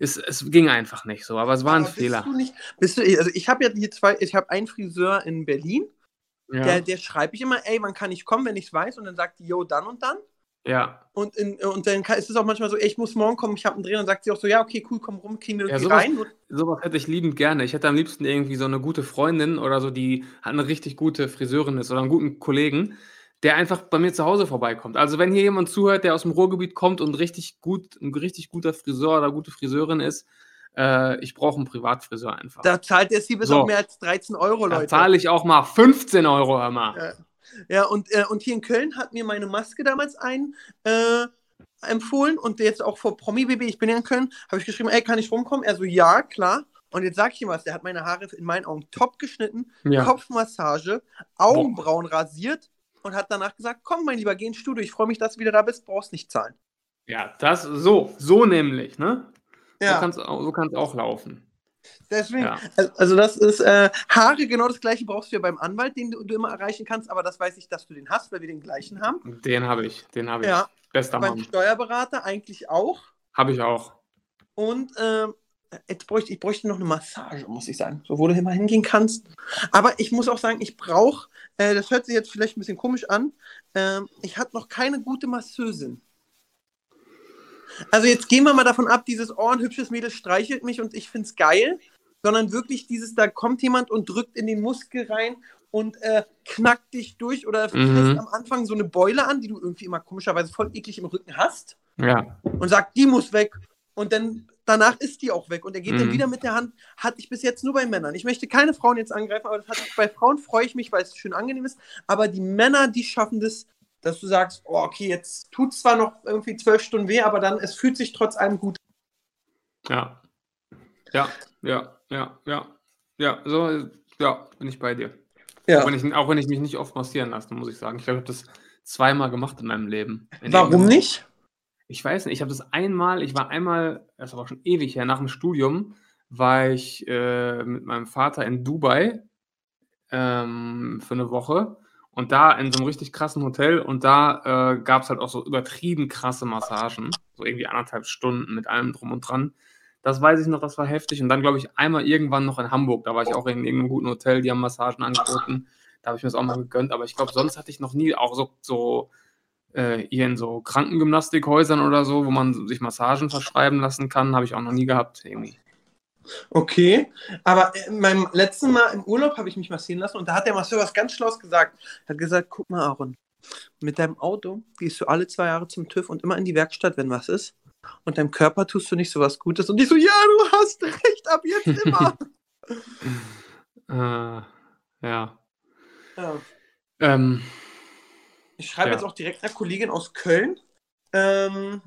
Es, es ging einfach nicht so, aber es war ein Aber bist Fehler. Du nicht, bist du, also ich habe ja hier zwei, ich habe einen Friseur in Berlin, Ja, der, der schreibe ich immer, ey, wann kann ich kommen, wenn ich es weiß? Und dann sagt die, yo, dann und dann. ja. Und, in, und dann kann, ist es auch manchmal so, ey, ich muss morgen kommen, ich habe einen Dreh. Und dann sagt sie auch so, ja, okay, cool, komm rum, kriegen wir Ja, sowas- rein. Sowas hätte ich liebend gerne. Ich hätte am liebsten irgendwie so eine gute Freundin oder so, die halt eine richtig gute Friseurin ist oder einen guten Kollegen, der einfach bei mir zu Hause vorbeikommt. Also wenn hier jemand zuhört, der aus dem Ruhrgebiet kommt und richtig gut, ein richtig guter Friseur oder gute Friseurin ist, äh, ich brauche einen Privatfriseur einfach. Da zahlt der Siebes So. auch mehr als 13 Euro, Da Leute. zahle ich auch mal 15 Euro, hör mal. Ja. Ja, und, äh, und hier in Köln hat mir meine Maske damals ein äh, empfohlen und jetzt auch vor Promi BB, ich bin ja in Köln, habe ich geschrieben, ey, kann ich rumkommen? Er so, ja, klar. Und jetzt sag ich ihm was, der hat meine Haare in meinen Augen top geschnitten, Ja. Kopfmassage, Augenbrauen rasiert und hat danach gesagt, komm, mein Lieber, geh ins Studio, ich freue mich, dass du wieder da bist, brauchst nicht zahlen. ja, das so, so nämlich, ne? So Ja, kann es so kann's auch laufen. deswegen, Ja. also das ist, äh, Haare, genau das gleiche brauchst du ja beim Anwalt, den du, du immer erreichen kannst, aber das weiß ich, dass du den hast, weil wir den gleichen haben. Den habe ich, den habe ich. Ja, Bester beim Mann. Steuerberater eigentlich auch. Habe ich auch. Und ähm, jetzt bräuchte ich bräuchte noch eine Massage, muss ich sagen, so wo du mal hingehen kannst. Aber ich muss auch sagen, ich brauche, äh, das hört sich jetzt vielleicht ein bisschen komisch an, ähm, ich hatte noch keine gute Masseusin. Also jetzt gehen wir mal davon ab, dieses oh, ein hübsches Mädel streichelt mich und ich finde es geil, sondern wirklich dieses, da kommt jemand und drückt in den Muskel rein und äh, knackt dich durch oder Mhm. am Anfang so eine Beule an, die du irgendwie immer komischerweise voll eklig im Rücken hast Ja. und sagt, die muss weg. Und dann danach ist die auch weg. Und er geht dann Mhm. wieder mit der Hand. Hatte ich bis jetzt nur bei Männern. Ich möchte keine Frauen jetzt angreifen, aber ich bei Frauen freue ich mich, weil es schön angenehm ist. Aber die Männer, die schaffen das, dass du sagst, oh, okay, jetzt tut zwar noch irgendwie zwölf Stunden weh, aber dann es fühlt sich trotz allem gut. Ja. Ja, ja, ja, ja. Ja, so, ja, bin ich bei dir. Auch, wenn ich, auch wenn ich mich nicht oft massieren lasse, muss ich sagen. Ich glaube, ich habe das zweimal gemacht in meinem Leben. In Warum nicht? Ich weiß nicht, ich habe das einmal, ich war einmal, das ist aber schon ewig her, nach dem Studium, war ich äh, mit meinem Vater in Dubai ähm, für eine Woche und da in so einem richtig krassen Hotel und da äh, gab es halt auch so übertrieben krasse Massagen, so irgendwie anderthalb Stunden mit allem drum und dran. Das weiß ich noch, das war heftig. Und dann, glaube ich, einmal irgendwann noch in Hamburg, da war ich auch in irgendeinem guten Hotel, die haben Massagen angeboten. Da habe ich mir das auch mal gegönnt, aber ich glaube, sonst hatte ich noch nie auch so, so äh, hier in so Krankengymnastikhäusern oder so, wo man sich Massagen verschreiben lassen kann, habe ich auch noch nie gehabt. Irgendwie. Okay, aber in meinem letzten Mal im Urlaub habe ich mich massieren lassen und da hat der Masseur was ganz Schlaues gesagt. Er hat gesagt, guck mal, Aaron, mit deinem Auto gehst du alle zwei Jahre zum TÜV und immer in die Werkstatt, wenn was ist. Und deinem Körper tust du nicht so was Gutes. Und ich so, ja, du hast recht, ab jetzt immer. Äh, ja. ja. Ähm, Ich schreibe Ja. jetzt auch direkt einer Kollegin aus Köln. ähm,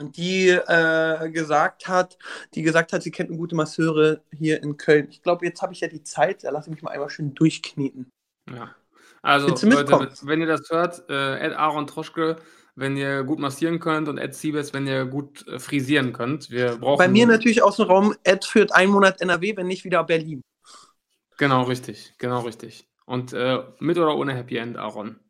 die äh, gesagt hat, die gesagt hat, sie kennt eine gute Masseure hier in Köln. Ich glaube, jetzt habe ich ja die Zeit, da lasse ich mich mal einmal schön durchkneten. Ja. Also, Leute, wenn ihr das hört, äh, Ed Aaron Troschke, wenn ihr gut massieren könnt und Ed Siebes, wenn ihr gut äh, frisieren könnt. Wir brauchen. Bei mir natürlich aus dem Raum, Ed führt einen Monat NRW, wenn nicht wieder Berlin. Genau, richtig. Genau, richtig. Und äh, mit oder ohne Happy End, Aaron?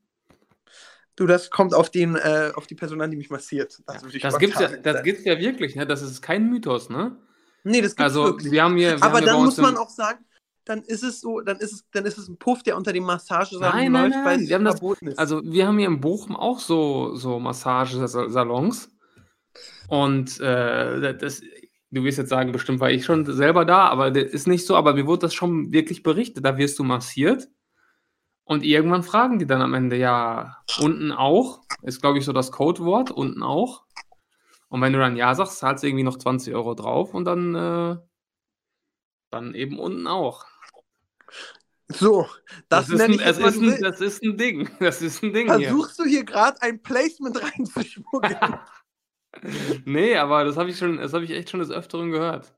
Du, das kommt auf, den, äh, auf die Person an, die mich massiert. Das, ich das gibt's ja, spontan das gibt's ja wirklich, ne? Das ist kein Mythos, ne? Nee, das gibt's Also, wirklich. wir haben hier. Wir Aber haben dann muss man auch sagen, dann ist es so, dann ist es, dann ist es ein Puff, der unter dem Massagesalon Nein, nein, läuft, nein, es wir haben das- ist. Also, wir haben hier in Bochum auch so, so Massagesalons. Und äh, das, du wirst jetzt sagen, bestimmt war ich schon selber da, aber das ist nicht so. Aber mir wurde das schon wirklich berichtet. Da wirst du massiert. Und irgendwann fragen die dann am Ende, ja, unten auch. Ist, glaube ich, so das Codewort, unten auch. Und wenn du dann ja sagst, zahlst du irgendwie noch 20 Euro drauf und dann, äh, dann eben unten auch. so, das, ist nenne ein, mal, ist ein, das ist ein Ding. Das ist ein Ding hier. Versuchst du hier gerade ein Placement reinzuschmuggeln? Nee, aber das habe ich schon, das habe ich echt schon des Öfteren gehört.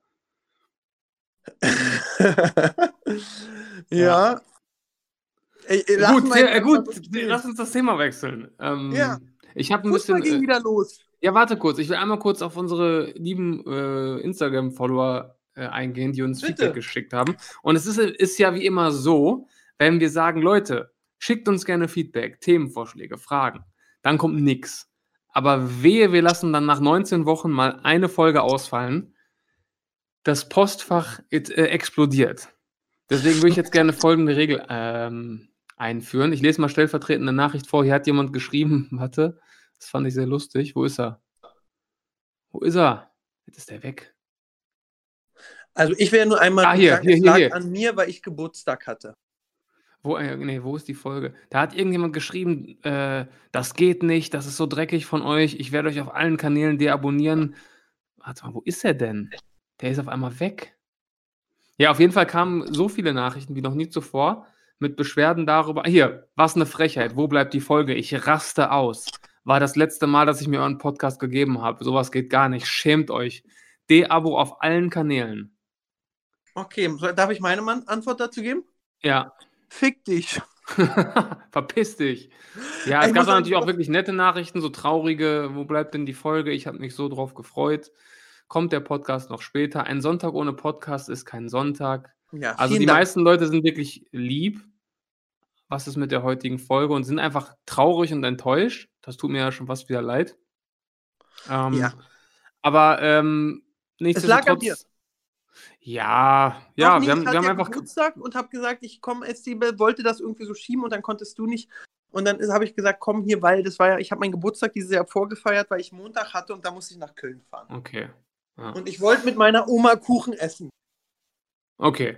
ja. Ey, ey, gut, sehr, äh, gut, lass uns das Thema wechseln. Ähm, Ja. Ich habe ein Fußball bisschen. ging Äh, wieder los. ja, warte kurz. Ich will einmal kurz auf unsere lieben äh, Instagram-Follower äh, eingehen, die uns Bitte. Feedback geschickt haben. Und es ist, ist ja wie immer so, wenn wir sagen, Leute, schickt uns gerne Feedback, Themenvorschläge, Fragen, dann kommt nix. Aber wehe, wir lassen dann nach 19 Wochen mal eine Folge ausfallen. Das Postfach it, äh, explodiert. Deswegen würde ich jetzt gerne folgende Regel ähm, einführen. Ich lese mal stellvertretend eine Nachricht vor. Hier hat jemand geschrieben, warte, das fand ich sehr lustig. Wo ist er? Wo ist er? Jetzt ist er weg. Also ich werde nur einmal Ah, hier, sagen, hier, hier, lag hier. an mir, weil ich Geburtstag hatte. Wo, äh, nee, wo ist die Folge? Da hat irgendjemand geschrieben, äh, das geht nicht, das ist so dreckig von euch. Ich werde euch auf allen Kanälen deabonnieren. Warte mal, wo ist er denn? Der ist auf einmal weg. Ja, auf jeden Fall kamen so viele Nachrichten wie noch nie zuvor mit Beschwerden darüber. Hier, was eine Frechheit. Wo bleibt die Folge? Ich raste aus. War das letzte Mal, dass ich mir euren Podcast gegeben habe. Sowas geht gar nicht. Schämt euch. De-Abo auf allen Kanälen. Okay, darf ich meine Antwort dazu geben? Ja, Fick dich. Verpiss dich. Ja, Ich es gab da sagen, natürlich auch wirklich nette Nachrichten, so traurige. Wo bleibt denn die Folge? Ich habe mich so drauf gefreut. Kommt der Podcast noch später? Ein Sonntag ohne Podcast ist kein Sonntag. Ja, Also die Dank. meisten Leute sind wirklich lieb. Was ist mit der heutigen Folge? Und sind einfach traurig und enttäuscht. Das tut mir ja schon fast wieder leid. Ähm, Ja. Aber ähm, Es lag an nichtsdestotrotz. dir. Ja, Doch, ja, wir haben, ich wir haben einfach. Geburtstag und habe gesagt, ich komme, Estibel wollte das irgendwie so schieben und dann konntest du nicht. Und dann habe ich gesagt, komm hier, weil das war ja, ich habe meinen Geburtstag dieses Jahr vorgefeiert, weil ich Montag hatte und da musste ich nach Köln fahren. Okay. Ja. Und ich wollte mit meiner Oma Kuchen essen. Okay.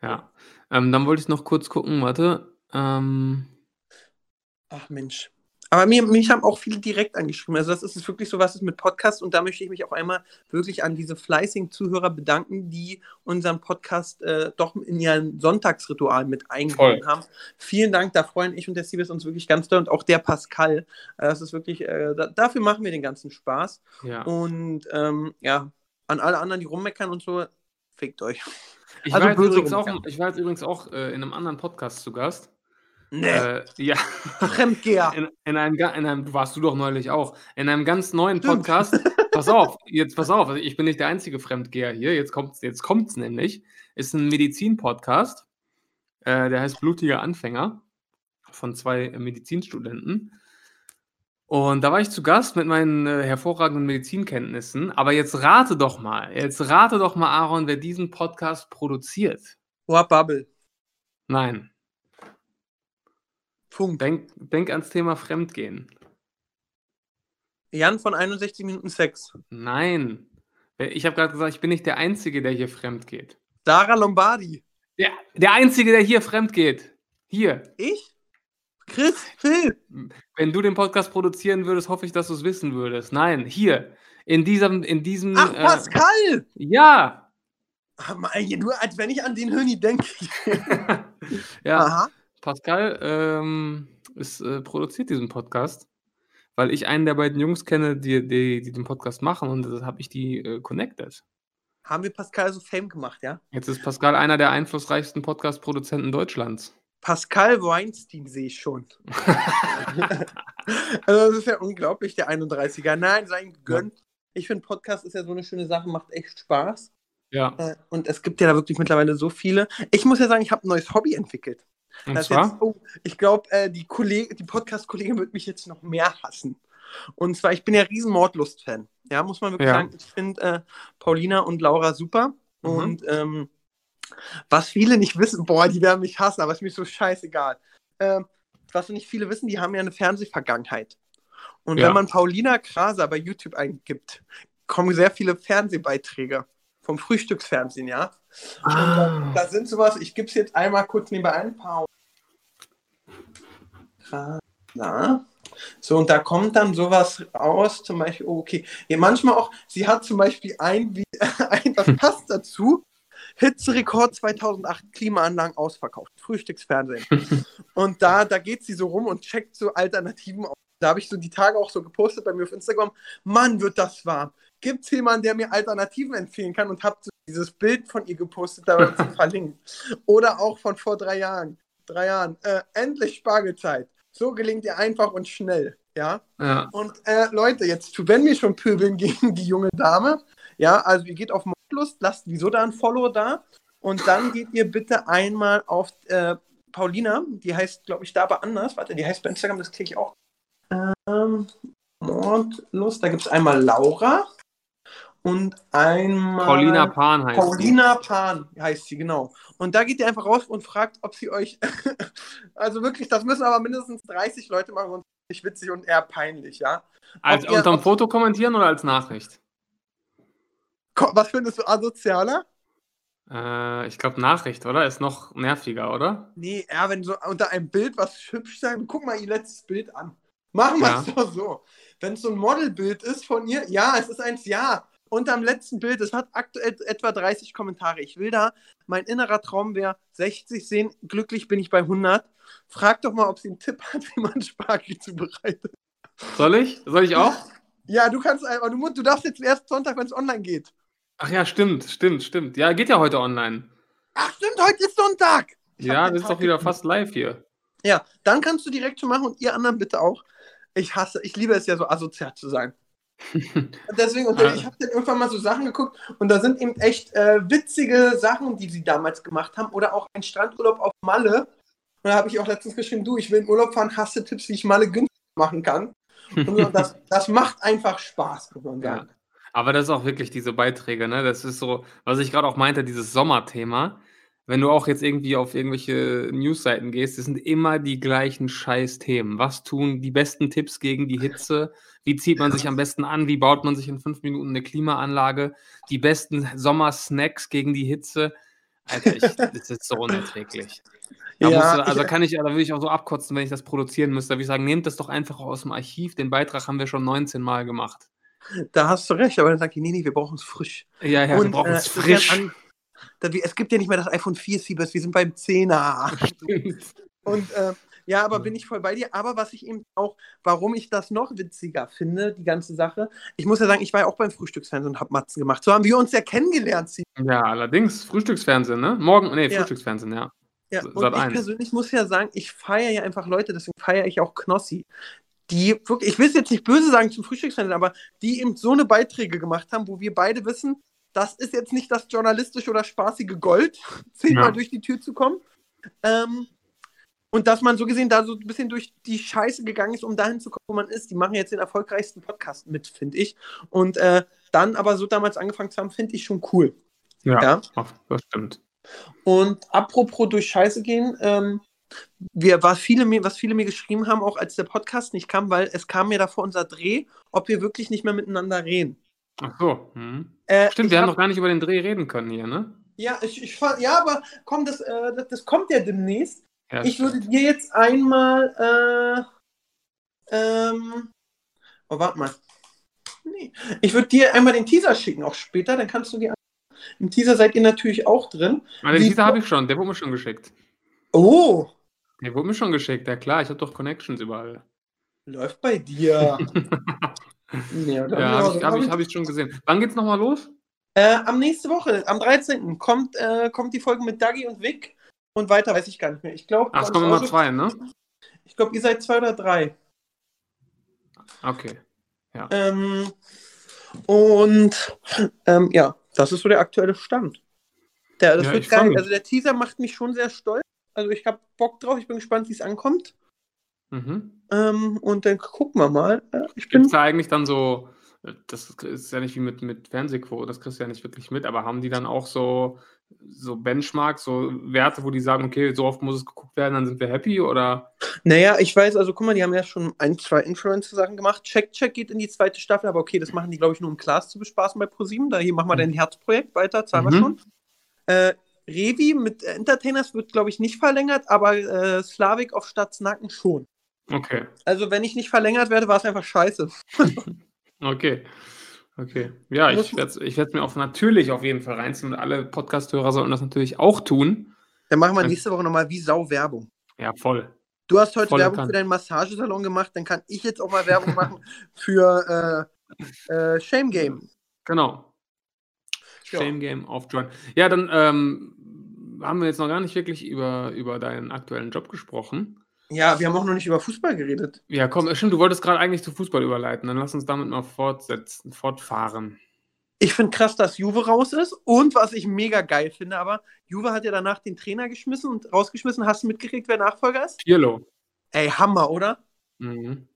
Ja. Ähm, dann wollte ich noch kurz gucken, warte. Ähm, Ach Mensch. Aber mir, mich haben auch viele direkt angeschrieben. Also das ist es wirklich so, was ist mit Podcast. Und da möchte ich mich auch einmal wirklich an diese fleißigen Zuhörer bedanken, die unseren Podcast äh, doch in ihren Sonntagsritual mit eingebunden haben. Vielen Dank, da freuen ich und der Siebes uns wirklich ganz doll. Und auch der Pascal. Äh, das ist wirklich, äh, da, dafür machen wir den ganzen Spaß. ja. Und ähm, ja, an alle anderen, die rummeckern und so, fickt euch. Ich, also war jetzt übrigens auch, ich war jetzt übrigens auch äh, in einem anderen Podcast zu Gast. Nee, Äh, ja, Fremdgeher. in, in, einem, in einem, warst du doch neulich auch, in einem ganz neuen. Podcast. Pass auf, jetzt pass auf, ich bin nicht der einzige Fremdgeher hier, jetzt kommt es jetzt kommt's nämlich. Ist ein Medizin-Podcast, äh, der heißt Blutiger Anfänger von zwei äh, Medizinstudenten. Und da war ich zu Gast mit meinen äh, hervorragenden Medizinkenntnissen. Aber jetzt rate doch mal, jetzt rate doch mal, Aaron, wer diesen Podcast produziert. Boah, Bubble. Nein, Funk. denk, denk ans Thema Fremdgehen. Jan von 61 Minuten Sex. Nein. Ich habe gerade gesagt, ich bin nicht der Einzige, der hier fremd geht. Sarah Lombardi. Der, der Einzige, der hier fremd geht. Hier. Ich? Chris, Phil. Wenn du den Podcast produzieren würdest, hoffe ich, dass du es wissen würdest. Nein, hier. In diesem, in diesem. Ach, äh, Pascal! ja. Ach, mein, nur als wenn ich an den Höni denke. ja. Aha. Pascal ähm, ist, äh, produziert diesen Podcast. weil ich einen der beiden Jungs kenne, die, die, die den Podcast machen und das habe ich die äh, connected. Haben wir Pascal so Fame gemacht, ja? Jetzt ist Pascal einer der einflussreichsten Podcast-Produzenten Deutschlands. Pascal Weinstein sehe ich schon. also das ist ja unglaublich, der 31er. Nein, sein gönnt. Ja. Ich finde, Podcast ist ja so eine schöne Sache, macht echt Spaß. Ja. Äh, und es gibt ja da wirklich mittlerweile so viele. Ich muss ja sagen, ich habe ein neues Hobby entwickelt. Und das zwar? Jetzt, oh, ich glaube, äh, die, die Podcast-Kollegin wird mich jetzt noch mehr hassen. Und zwar, ich bin ja riesen Mordlust-Fan. Ja, muss man wirklich ja. sagen. Ich finde äh, Paulina und Laura super. Mhm. Und ähm, was viele nicht wissen, boah, die werden mich hassen, aber ist mir so scheißegal. Ähm, was nicht viele wissen, die haben ja eine Fernsehvergangenheit. Und ja. wenn man Paulina Kraser bei YouTube eingibt, kommen sehr viele Fernsehbeiträge vom Frühstücksfernsehen, ja. Ah. Und da, sind sowas, ich gebe es jetzt einmal kurz nebenbei ein paar. Kraser. So, und da kommt dann sowas raus, zum Beispiel, oh, okay, ja, manchmal auch, sie hat zum Beispiel ein, wie, ein das passt dazu, Hitzerekord 2008, Klimaanlagen ausverkauft, Frühstücksfernsehen. und da, da geht sie so rum und checkt so Alternativen aus. Da habe ich so die Tage auch so gepostet bei mir auf Instagram, Mann, wird das warm. Gibt es jemanden, der mir Alternativen empfehlen kann? Und habe so dieses Bild von ihr gepostet, da zu verlinkt. Oder auch von vor drei Jahren. Drei Jahren. Äh, endlich Spargelzeit. So gelingt ihr einfach und schnell. Ja. ja. Und äh, Leute, jetzt, wenn wir schon pöbeln gegen die junge Dame, ja, also ihr geht auf Mordlust, lasst wieso da ein Follow da und dann geht ihr bitte einmal auf äh, Paulina, die heißt, glaube ich, da aber anders. Warte, die heißt bei Instagram, das kriege ich auch. Ähm, Mordlust, da gibt es einmal Laura und einmal. Paulina Pan heißt Paulina sie. Pan heißt sie, genau. Und da geht ihr einfach raus und fragt, ob sie euch. also wirklich, das müssen aber mindestens 30 Leute machen und nicht witzig und eher peinlich, ja. Als unter dem Foto kommentieren oder als Nachricht? Was findest du asozialer? Äh, ich glaube Nachricht, oder? Ist noch nerviger, oder? Nee, ja, wenn so unter einem Bild was hübsch sein, guck mal ihr letztes Bild an. Machen wir es doch so. Wenn es so ein Modelbild ist von ihr, ja, es ist eins, ja. Unterm letzten Bild, es hat aktuell etwa 30 Kommentare. Ich will da, mein innerer Traum wäre 60 sehen, glücklich bin ich bei 100. Frag doch mal, ob sie einen Tipp hat, wie man Spargel zubereitet. Soll ich? Soll ich auch? Ja, du kannst, aber du, du darfst jetzt erst Sonntag, wenn es online geht. Ach ja, stimmt, stimmt, stimmt. Ja, geht ja heute online. Ach stimmt, heute ist Sonntag. Ich ja, das ist doch wieder fast live hier. Ja, dann kannst du direkt schon machen und ihr anderen bitte auch. Ich hasse, ich liebe es ja so asozial zu sein. und deswegen, und ich habe dann irgendwann mal so Sachen geguckt und da sind eben echt äh, witzige Sachen, die sie damals gemacht haben oder auch ein Strandurlaub auf Malle. Und da habe ich auch letztens geschrieben, du, ich will in Urlaub fahren, hasse Tipps, wie ich Malle günstig machen kann. Und das, das macht einfach Spaß, muss man sagen. Ja. Aber das ist auch wirklich diese Beiträge, ne? Das ist so, was ich gerade auch meinte, dieses Sommerthema. Wenn du auch jetzt irgendwie auf irgendwelche Newsseiten gehst, das sind immer die gleichen Scheiß-Themen. Was tun die besten Tipps gegen die Hitze? Wie zieht man sich am besten an? Wie baut man sich in fünf Minuten eine Klimaanlage? Die besten Sommersnacks gegen die Hitze? Alter, ich, das ist so unerträglich. Da ja, du, also kann ich, da würde ich auch so abkotzen, wenn ich das produzieren müsste. Da würde ich sagen, nehmt das doch einfach aus dem Archiv. Den Beitrag haben wir schon 19 Mal gemacht. Da hast du recht, aber dann sagt die, nee, nee, wir brauchen es frisch. Ja, ja, und, wir brauchen es äh, frisch. An, es gibt ja nicht mehr das iPhone 4 Siebers, wir sind beim 10er. und äh, ja, aber bin ich voll bei dir. Aber was ich eben auch, warum ich das noch witziger finde, die ganze Sache, ich muss ja sagen, ich war ja auch beim Frühstücksfernsehen und habe Matzen gemacht. So haben wir uns ja kennengelernt. Ja, allerdings. Frühstücksfernsehen, ne? Morgen, nee, ja. Frühstücksfernsehen, ja. Ja, und ich persönlich muss ja sagen, ich feiere ja einfach Leute, deswegen feiere ich auch Knossi die wirklich, ich will es jetzt nicht böse sagen zum Frühstücksfernsehen, aber die eben so eine Beiträge gemacht haben, wo wir beide wissen, das ist jetzt nicht das journalistische oder spaßige Gold, zehnmal ja. durch die Tür zu kommen. Ähm, und dass man so gesehen da so ein bisschen durch die Scheiße gegangen ist, um dahin zu kommen, wo man ist. Die machen jetzt den erfolgreichsten Podcast mit, finde ich. Und äh, dann aber so damals angefangen zu haben, finde ich schon cool. Ja, ja, das stimmt. Und apropos durch Scheiße gehen, ähm, wir, was, viele mir, was viele mir geschrieben haben, auch als der Podcast nicht kam, weil es kam mir davor unser Dreh, ob wir wirklich nicht mehr miteinander reden. Ach so. Hm. Äh, Stimmt, wir hab, haben noch gar nicht über den Dreh reden können hier, ne? Ja, ich, ich, ja aber komm, das, äh, das, das, kommt ja demnächst. Ja, ich würde dir jetzt einmal. Äh, ähm, oh, warte mal. Nee. Ich würde dir einmal den Teaser schicken, auch später, dann kannst du dir. Im Teaser seid ihr natürlich auch drin. Aber den Teaser habe ich schon, der wurde mir schon geschickt. Oh! Der wurde mir schon geschickt, ja klar, ich habe doch Connections überall. Läuft bei dir. ja, ja habe ich, hab ich, hab ich schon gesehen. Wann geht's nochmal los? Äh, am nächste Woche, am 13. kommt, äh, kommt die Folge mit Dagi und Vic und weiter weiß ich gar nicht mehr. Ich glaube. Ach, es kommen immer zwei, ne? Ich glaube, ihr seid zwei oder drei. Okay. Ja. Ähm, und ähm, ja, das ist so der aktuelle Stand. Der, das ja, wird geil. Also der Teaser macht mich schon sehr stolz. Also ich habe Bock drauf, ich bin gespannt, wie es ankommt. Mhm. Ähm, und dann gucken wir mal. Äh, Gibt es da eigentlich dann so, das ist ja nicht wie mit, mit Fernsehquote, das kriegst du ja nicht wirklich mit, aber haben die dann auch so, so Benchmarks, so Werte, wo die sagen, okay, so oft muss es geguckt werden, dann sind wir happy oder? Naja, ich weiß, also guck mal, die haben ja schon ein, zwei Influencer-Sachen gemacht. Check, Check geht in die zweite Staffel, aber okay, das machen die, glaube ich, nur um Klaas zu bespaßen bei ProSieben. Da hier machen wir mhm. dein Herzprojekt weiter, zahlen mhm. wir schon. Äh, Revi mit Entertainers wird, glaube ich, nicht verlängert, aber äh, Slavik auf Stadtsnacken schon. Okay. Also, wenn ich nicht verlängert werde, war es einfach scheiße. okay. Okay. Ja, ich werde es ich mir auch natürlich auf jeden Fall reinziehen und alle Podcast-Hörer sollten das natürlich auch tun. Dann machen wir nächste Woche nochmal wie Sau Werbung. Ja, voll. Du hast heute Volle Werbung kann. für deinen Massagesalon gemacht, dann kann ich jetzt auch mal Werbung machen für äh, äh, Shame Game. Genau. Shame Game auf Join. Ja, dann ähm, haben wir jetzt noch gar nicht wirklich über, über deinen aktuellen Job gesprochen. Ja, wir haben auch noch nicht über Fußball geredet. Ja, komm, stimmt, du wolltest gerade eigentlich zu Fußball überleiten. Dann lass uns damit mal fortsetzen, fortfahren. Ich finde krass, dass Juve raus ist. Und was ich mega geil finde, aber Juve hat ja danach den Trainer geschmissen und rausgeschmissen. Hast du mitgekriegt, wer Nachfolger ist? Pirlo. Ey, Hammer, oder? Mhm.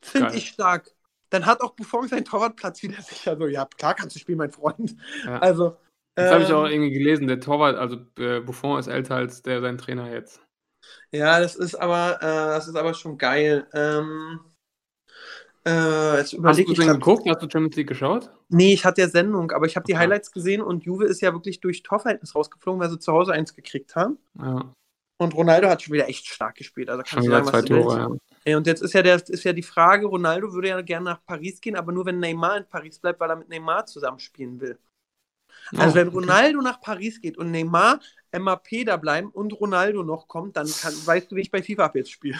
Finde ich stark. Dann hat auch Buffon seinen Torwartplatz wieder sicher. So, ja, klar kannst du spielen, mein Freund. Ja. Also. Das ähm, habe ich auch irgendwie gelesen. Der Torwart, also äh, Buffon ist älter als der sein Trainer jetzt. Ja, das ist aber, äh, das ist aber schon geil. Ähm, äh, jetzt Hast du denn geguckt? Hast du Champions League geschaut? Nee, ich hatte ja Sendung, aber ich habe die okay. Highlights gesehen und Juve ist ja wirklich durch Torverhältnis rausgeflogen, weil sie zu Hause eins gekriegt haben. Ja. Und Ronaldo hat schon wieder echt stark gespielt. Also schon wieder zwei Tore, ja. Ey, und jetzt ist ja, der, ist ja die Frage, Ronaldo würde ja gerne nach Paris gehen, aber nur wenn Neymar in Paris bleibt, weil er mit Neymar zusammenspielen will. Also oh, wenn Ronaldo okay. nach Paris geht und Neymar, MAP da bleiben und Ronaldo noch kommt, dann kann, weißt du, wie ich bei FIFA ab jetzt spiele.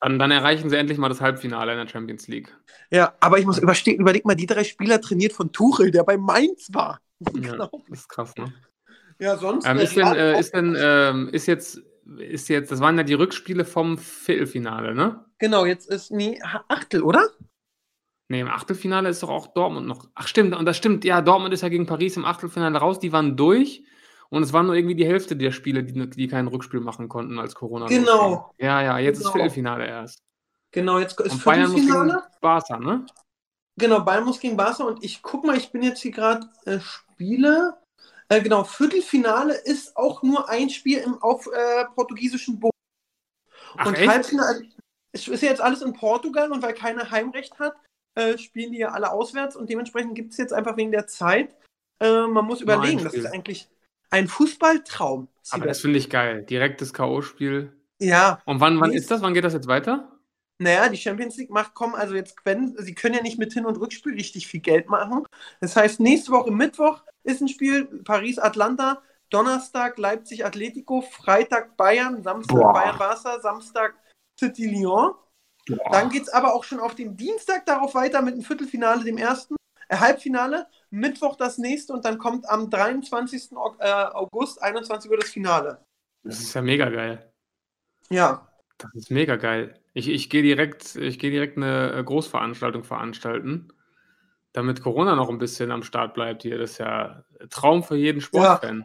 Dann, dann, erreichen sie endlich mal das Halbfinale in der Champions League. Ja, aber ich muss überstehen, überleg mal, die drei Spieler trainiert von Tuchel, der bei Mainz war. Ja. Das ist krass, ne? Ja, sonst. Ähm, ist, denn, äh, ist denn, ähm, ist jetzt ist jetzt, das waren ja die Rückspiele vom Viertelfinale, ne? Genau, jetzt ist, nee, Achtel, oder? Nee, im Achtelfinale ist doch auch Dortmund noch. Ach, stimmt, und das stimmt, ja, Dortmund ist ja gegen Paris im Achtelfinale raus, die waren durch und es waren nur irgendwie die Hälfte der Spiele, die, die kein Rückspiel machen konnten als Corona. Genau. Ja, ja, jetzt genau. ist Viertelfinale erst. Genau, jetzt ist und Bayern muss gegen Barca, ne? Genau, Bayern muss gegen Barca und ich guck mal, ich bin jetzt hier gerade äh, Spiele. Äh, genau, Viertelfinale ist auch nur ein Spiel im, auf äh, portugiesischen Boden. Ach, und? Halbfinale ist, ist ja jetzt alles in Portugal und weil keiner Heimrecht hat, äh, spielen die ja alle auswärts und dementsprechend gibt es jetzt einfach wegen der Zeit. Äh, man muss überlegen, das ist eigentlich ein Fußballtraum. Aber das finde ich geil. Direktes K.O.-Spiel. Ja. Und wann, wann ist das? Wann geht das jetzt weiter? Naja, die Champions League macht kommen, also jetzt können, sie können ja nicht mit Hin- und Rückspiel richtig viel Geld machen. Das heißt, nächste Woche Mittwoch ist ein Spiel, Paris-Atlanta, Donnerstag Leipzig-Atletico, Freitag Bayern, Samstag Bayern-Barca, Samstag City-Lyon. Dann geht es aber auch schon auf den Dienstag darauf weiter mit dem Viertelfinale, dem ersten, äh, Halbfinale, Mittwoch das nächste und dann kommt am 23. Äh, August, 21 Uhr das Finale. Das ist ja mega geil. Ja. Das ist mega geil. Ich, ich gehe direkt, geh direkt eine äh, Großveranstaltung veranstalten, damit Corona noch ein bisschen am Start bleibt hier. Das ist ja ein Traum für jeden Sportfan.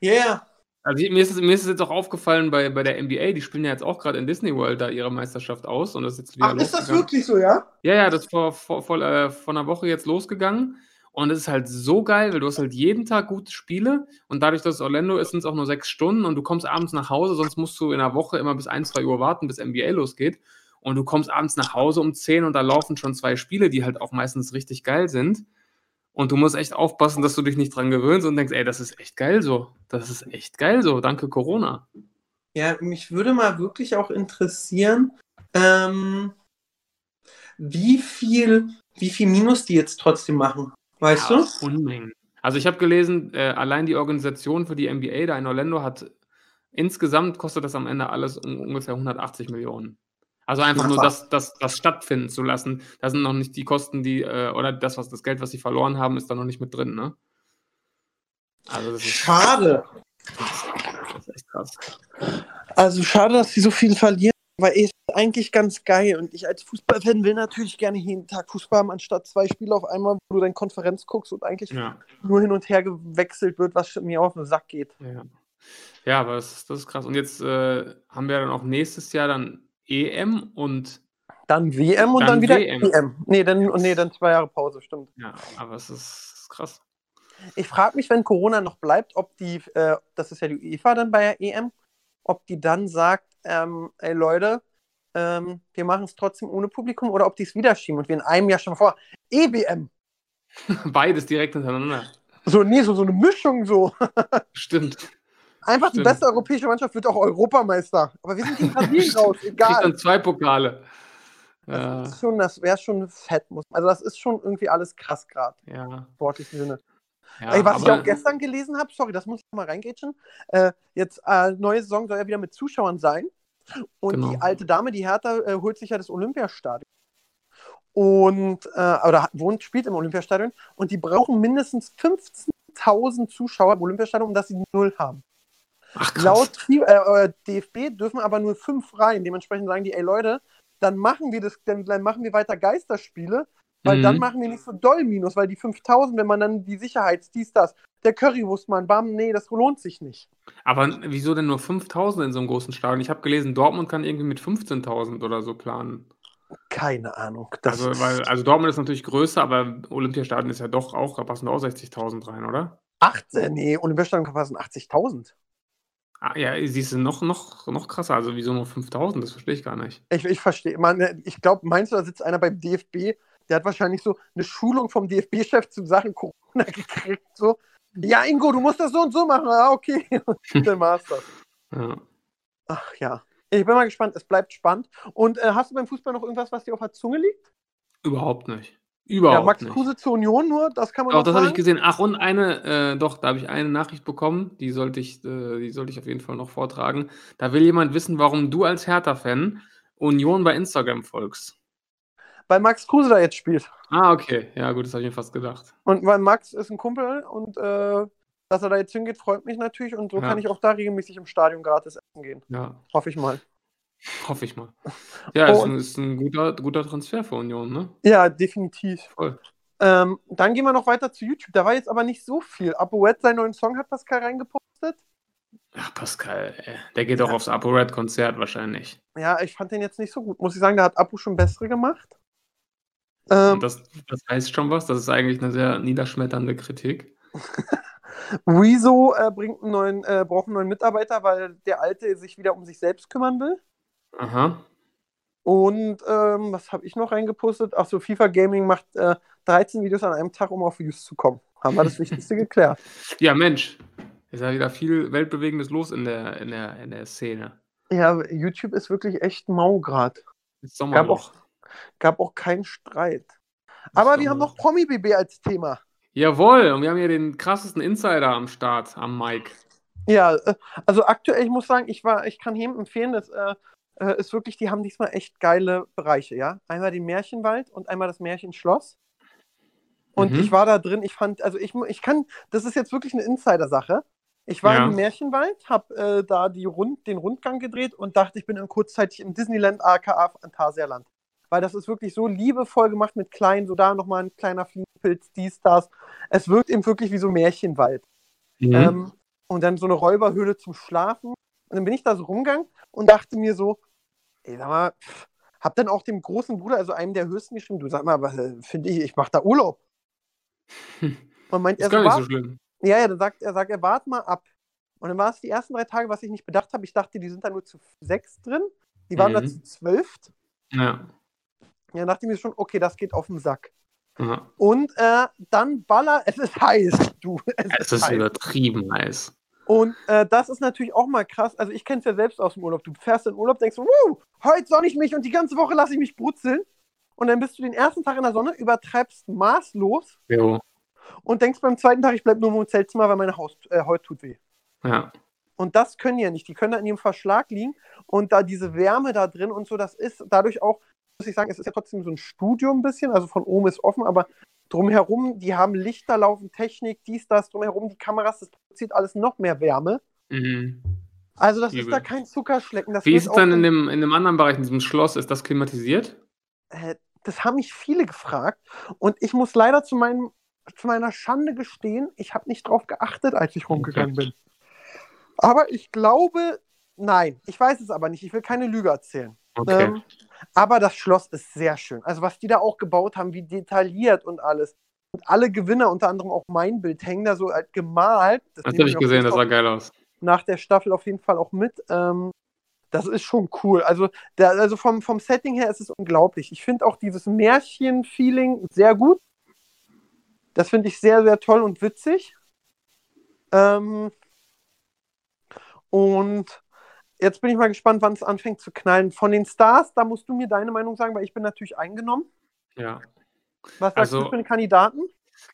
Ja. Yeah. Also mir ist, es, mir ist es jetzt auch aufgefallen bei, bei der NBA, die spielen ja jetzt auch gerade in Disney World da ihre Meisterschaft aus und das ist jetzt wieder Ach, ist das wirklich so, ja? Ja, ja, das ist vor, vor, vor, äh, vor einer Woche jetzt losgegangen und es ist halt so geil, weil du hast halt jeden Tag gute Spiele und dadurch, dass es Orlando ist, sind es auch nur sechs Stunden und du kommst abends nach Hause, sonst musst du in der Woche immer bis 1, 2 Uhr warten, bis NBA losgeht. Und du kommst abends nach Hause um 10 und da laufen schon zwei Spiele, die halt auch meistens richtig geil sind. Und du musst echt aufpassen, dass du dich nicht dran gewöhnst und denkst, ey, das ist echt geil so. Das ist echt geil so. Danke Corona. Ja, mich würde mal wirklich auch interessieren, ähm, wie viel, wie viel Minus die jetzt trotzdem machen. Weißt ja, du? Unmengen. Also ich habe gelesen, äh, allein die Organisation für die NBA da in Orlando hat insgesamt kostet das am Ende alles um ungefähr 180 Millionen. Also einfach nur das, das, das stattfinden zu lassen. Da sind noch nicht die Kosten, die, äh, oder das, was das Geld, was sie verloren haben, ist da noch nicht mit drin, ne? Also schade. Das ist echt krass. Also schade, dass sie so viel verlieren, weil es ist eigentlich ganz geil. Und ich als Fußballfan will natürlich gerne jeden Tag Fußball haben, anstatt zwei Spiele auf einmal, wo du deine Konferenz guckst und eigentlich ja. nur hin und her gewechselt wird, was mir auf den Sack geht. Ja, ja aber das, das ist krass. Und jetzt äh, haben wir dann auch nächstes Jahr dann EM und dann WM und dann, dann wieder WM. EM. Nee, dann, nee, dann zwei Jahre Pause, stimmt. Ja, aber es ist krass. Ich frage mich, wenn Corona noch bleibt, ob die, äh, das ist ja die UEFA dann bei der EM, ob die dann sagt, ähm, ey Leute, ähm, wir machen es trotzdem ohne Publikum oder ob die es wieder schieben und wir in einem Jahr schon vor EWM. Beides direkt hintereinander. So, nee, so, so eine Mischung so. Stimmt. Einfach Stimmt. die beste europäische Mannschaft wird auch Europameister. Aber wir sind in Brasilien raus, egal. Kriegt dann zwei Pokale. Das, ja. das wäre schon fett. Muss, also das ist schon irgendwie alles krass gerade. Ja. Sportlichen Sinne. Ja, Ey, was ich auch gestern gelesen habe, sorry, das muss ich mal reingrätschen. Äh, jetzt, äh, neue Saison soll ja wieder mit Zuschauern sein. Und genau. die alte Dame, die Hertha, äh, holt sich ja das Olympiastadion. Und, äh, oder wohnt, spielt im Olympiastadion. Und die brauchen mindestens 15.000 Zuschauer im Olympiastadion, um dass sie null haben. Ach, Laut äh, äh DFB dürfen aber nur fünf rein. Dementsprechend sagen die, ey Leute, dann machen wir das, dann machen wir weiter Geisterspiele, weil mhm. dann machen wir nicht so doll Minus, weil die 5000, wenn man dann die Sicherheit, dies, das, der Currywurstmann, bam, nee, das lohnt sich nicht. Aber wieso denn nur 5000 in so einem großen Stadion? Ich habe gelesen, Dortmund kann irgendwie mit 15.000 oder so planen. Keine Ahnung. also, weil, also Dortmund ist natürlich größer, aber Olympiastadion ist ja doch auch, da passen auch 60.000 rein, oder? 18, nee, Olympiastadion passen 80.000. Ah, ja, siehst du, noch, noch, noch krasser. Also, wieso nur 5000? Das verstehe ich gar nicht. Ich, ich verstehe. ich glaube, meinst du, da sitzt einer beim DFB, der hat wahrscheinlich so eine Schulung vom DFB-Chef zu Sachen Corona gekriegt. So, ja, Ingo, du musst das so und so machen. Ah, okay. Und dann war's das. Ja. Ach ja. Ich bin mal gespannt. Es bleibt spannend. Und äh, hast du beim Fußball noch irgendwas, was dir auf der Zunge liegt? Überhaupt nicht. Überhaupt ja, Max nicht. Kruse zur Union nur, das kann man Doch, das habe ich gesehen. Ach, und eine, äh, doch, da habe ich eine Nachricht bekommen, die sollte, ich, äh, die sollte ich auf jeden Fall noch vortragen. Da will jemand wissen, warum du als Hertha-Fan Union bei Instagram folgst. Weil Max Kruse da jetzt spielt. Ah, okay. Ja, gut, das habe ich mir fast gedacht. Und weil Max ist ein Kumpel und äh, dass er da jetzt hingeht, freut mich natürlich. Und so ja. kann ich auch da regelmäßig im Stadion gratis essen gehen. Ja. Hoffe ich mal. Hoffe ich mal. Ja, ist, ein, ist ein guter, guter Transfer für Union, ne? Ja, definitiv. Voll. Ähm, dann gehen wir noch weiter zu YouTube. Da war jetzt aber nicht so viel. ApoRed seinen neuen Song hat Pascal reingepostet. Ach, Pascal, ey. der geht doch aufs ApoRed-Konzert wahrscheinlich. Ja, ich fand den jetzt nicht so gut. Muss ich sagen, da hat Apo schon bessere gemacht. Ähm, das, das heißt schon was. Das ist eigentlich eine sehr niederschmetternde Kritik. Rezo äh, bringt einen neuen, äh, braucht einen neuen Mitarbeiter, weil der Alte sich wieder um sich selbst kümmern will. Aha. Und ähm, was habe ich noch reingepostet? Achso, FIFA Gaming macht äh, 13 Videos an einem Tag, um auf Views zu kommen. Haben wir das Wichtigste geklärt. Ja, Mensch. Ist ja wieder viel Weltbewegendes los in der, in der, in der Szene. Ja, YouTube ist wirklich echt mau gerade. Gab auch, gab auch keinen Streit. Aber wir haben noch Promi-BB als Thema. Jawohl, und wir haben hier den krassesten Insider am Start, am Mike. Ja, äh, also aktuell, ich muss sagen, ich war, ich kann jedem empfehlen, das äh, äh, ist wirklich, die haben diesmal echt geile Bereiche, ja. Einmal den Märchenwald und einmal das Märchenschloss. Und mhm. ich war da drin, ich fand, also ich, ich kann, das ist jetzt wirklich eine Insider-Sache. Ich war ja. im Märchenwald, habe äh, da die Rund, den Rundgang gedreht und dachte, ich bin in kurzzeitig im Disneyland aka Phantasialand. Weil das ist wirklich so liebevoll gemacht mit kleinen, so da nochmal ein kleiner Fliegenpilz, dies, das. Es wirkt eben wirklich wie so Märchenwald. Mhm. Ähm, und dann so eine Räuberhöhle zum Schlafen. Und dann bin ich da so rumgegangen und dachte mir so, ey, sag mal, pff, hab dann auch dem großen Bruder, also einem der höchsten geschrieben, du sag mal, was äh, finde ich, ich mach da Urlaub. Und meint ist er so, gar nicht so schlimm. Ja, ja, dann sagt er, sagt er, wart mal ab. Und dann war es die ersten drei Tage, was ich nicht bedacht habe. Ich dachte, die sind da nur zu sechs drin. Die waren mhm. da zu zwölf. Ja. Ja, dachte ich mir schon, okay, das geht auf den Sack. Ja. Und äh, dann baller, es ist heiß, du. Es, es ist, heiß. übertrieben heiß. Und äh, das ist natürlich auch mal krass. Also ich kenne es ja selbst aus dem Urlaub. Du fährst in den Urlaub, denkst, Wuh, heute sonne ich mich und die ganze Woche lasse ich mich brutzeln. Und dann bist du den ersten Tag in der Sonne, übertreibst maßlos. Jo. Und denkst beim zweiten Tag, ich bleibe nur im Hotelzimmer, weil meine Haus, äh, Haut tut weh. Ja. Und das können die ja nicht. Die können da in ihrem Verschlag liegen und da diese Wärme da drin und so, das ist dadurch auch, muss ich sagen, es ist ja trotzdem so ein Studio ein bisschen, also von oben ist offen, aber drumherum, die haben Lichter laufen, Technik, dies, das, drumherum, die Kameras, das produziert alles noch mehr Wärme. Mhm. Also das ist Übel. da kein Zuckerschlecken. Das Wie ist es dann in dem, in dem anderen Bereich, in diesem Schloss? Ist das klimatisiert? Äh, das haben mich viele gefragt und ich muss leider zu, meinem, zu meiner Schande gestehen, ich habe nicht drauf geachtet, als ich rumgegangen bin. Aber ich glaube, nein, ich weiß es aber nicht. Ich will keine Lüge erzählen. Okay. Ähm, aber das Schloss ist sehr schön. Also was die da auch gebaut haben, wie detailliert und alles. Und alle Gewinner, unter anderem auch mein Bild, hängen da so halt gemalt. das nehmen habe ich gesehen, das sah geil aus. nach der Staffel auf jeden Fall auch mit. Ähm, das ist schon cool. Also, der, also vom, vom Setting her ist es unglaublich. Ich finde auch dieses Märchen-Feeling sehr gut. Das finde ich sehr, sehr toll und witzig. Ähm, und jetzt bin ich mal gespannt, wann es anfängt zu knallen. Von den Stars, da musst du mir deine Meinung sagen, weil ich bin natürlich eingenommen. Ja. Was sagst Also- du für den Kandidaten?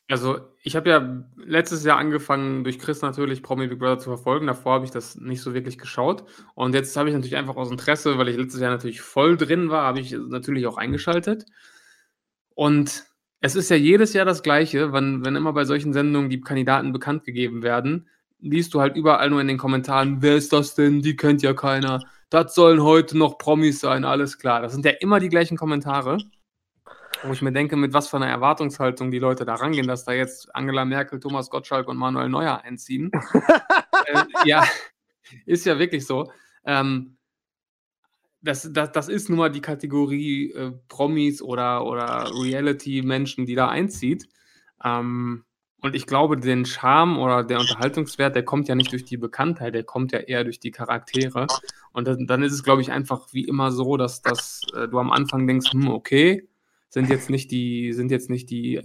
Also, ich habe ja letztes Jahr angefangen, durch Chris natürlich Promi Big Brother zu verfolgen. Davor habe ich das nicht so wirklich geschaut. Und jetzt habe ich natürlich einfach aus Interesse, weil ich letztes Jahr natürlich voll drin war, habe ich natürlich auch eingeschaltet. Und es ist ja jedes Jahr das Gleiche, wenn, wenn immer bei solchen Sendungen die Kandidaten bekannt gegeben werden, liest du halt überall nur in den Kommentaren, wer ist das denn? Die kennt ja keiner. Das sollen heute noch Promis sein, alles klar. Das sind ja immer die gleichen Kommentare. Wo ich mir denke, mit was für einer Erwartungshaltung die Leute da rangehen, dass da jetzt Angela Merkel, Thomas Gottschalk und Manuel Neuer einziehen. äh, ja, ist ja wirklich so. Ähm, das, das, das ist nun mal die Kategorie äh, Promis oder, oder Reality-Menschen, die da einzieht. Ähm, und ich glaube, den Charme oder der Unterhaltungswert, der kommt ja nicht durch die Bekanntheit, der kommt ja eher durch die Charaktere. Und dann, dann ist es, glaube ich, einfach wie immer so, dass, dass äh, du am Anfang denkst, hm, okay, sind jetzt nicht die, sind jetzt nicht die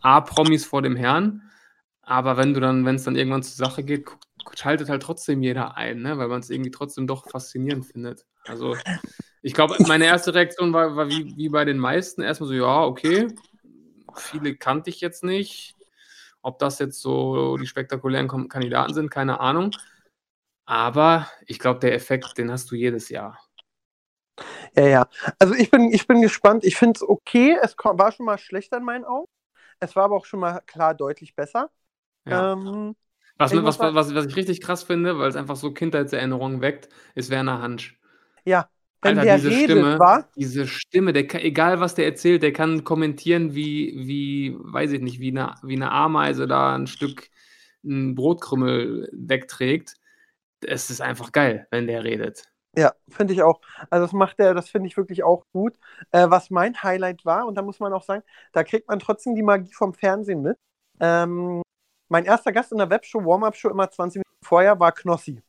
A-Promis vor dem Herrn, aber wenn du dann, wenn es dann irgendwann zur Sache geht, schaltet halt trotzdem jeder ein, ne? weil man es irgendwie trotzdem doch faszinierend findet. Also ich glaube, meine erste Reaktion war, war wie, wie bei den meisten erstmal so, ja, okay, viele kannte ich jetzt nicht. Ob das jetzt so die spektakulären Kandidaten sind, keine Ahnung. Aber ich glaube, der Effekt, den hast du jedes Jahr. Ja, ja. Also ich bin, ich bin gespannt. Ich finde es okay. Es war schon mal schlechter in meinen Augen. Es war aber auch schon mal klar deutlich besser. Ja. Ähm, Was, Ich was, was, was ich richtig krass finde, weil es einfach so Kindheitserinnerungen weckt, ist Werner Hansch. ja, wenn Alter, der diese redet, Stimme, war, diese Stimme, der kann, egal was der erzählt, der kann kommentieren wie, wie, weiß ich nicht, wie eine, wie eine Ameise da ein Stück ein Brotkrümmel wegträgt. Es ist einfach geil, wenn der redet. ja, finde ich auch. Also das macht er, das finde ich wirklich auch gut. Äh, was mein Highlight war, und da muss man auch sagen, da kriegt man trotzdem die Magie vom Fernsehen mit. Ähm, mein erster Gast in der Webshow, Warm-Up-Show, immer 20 Minuten vorher, war Knossi.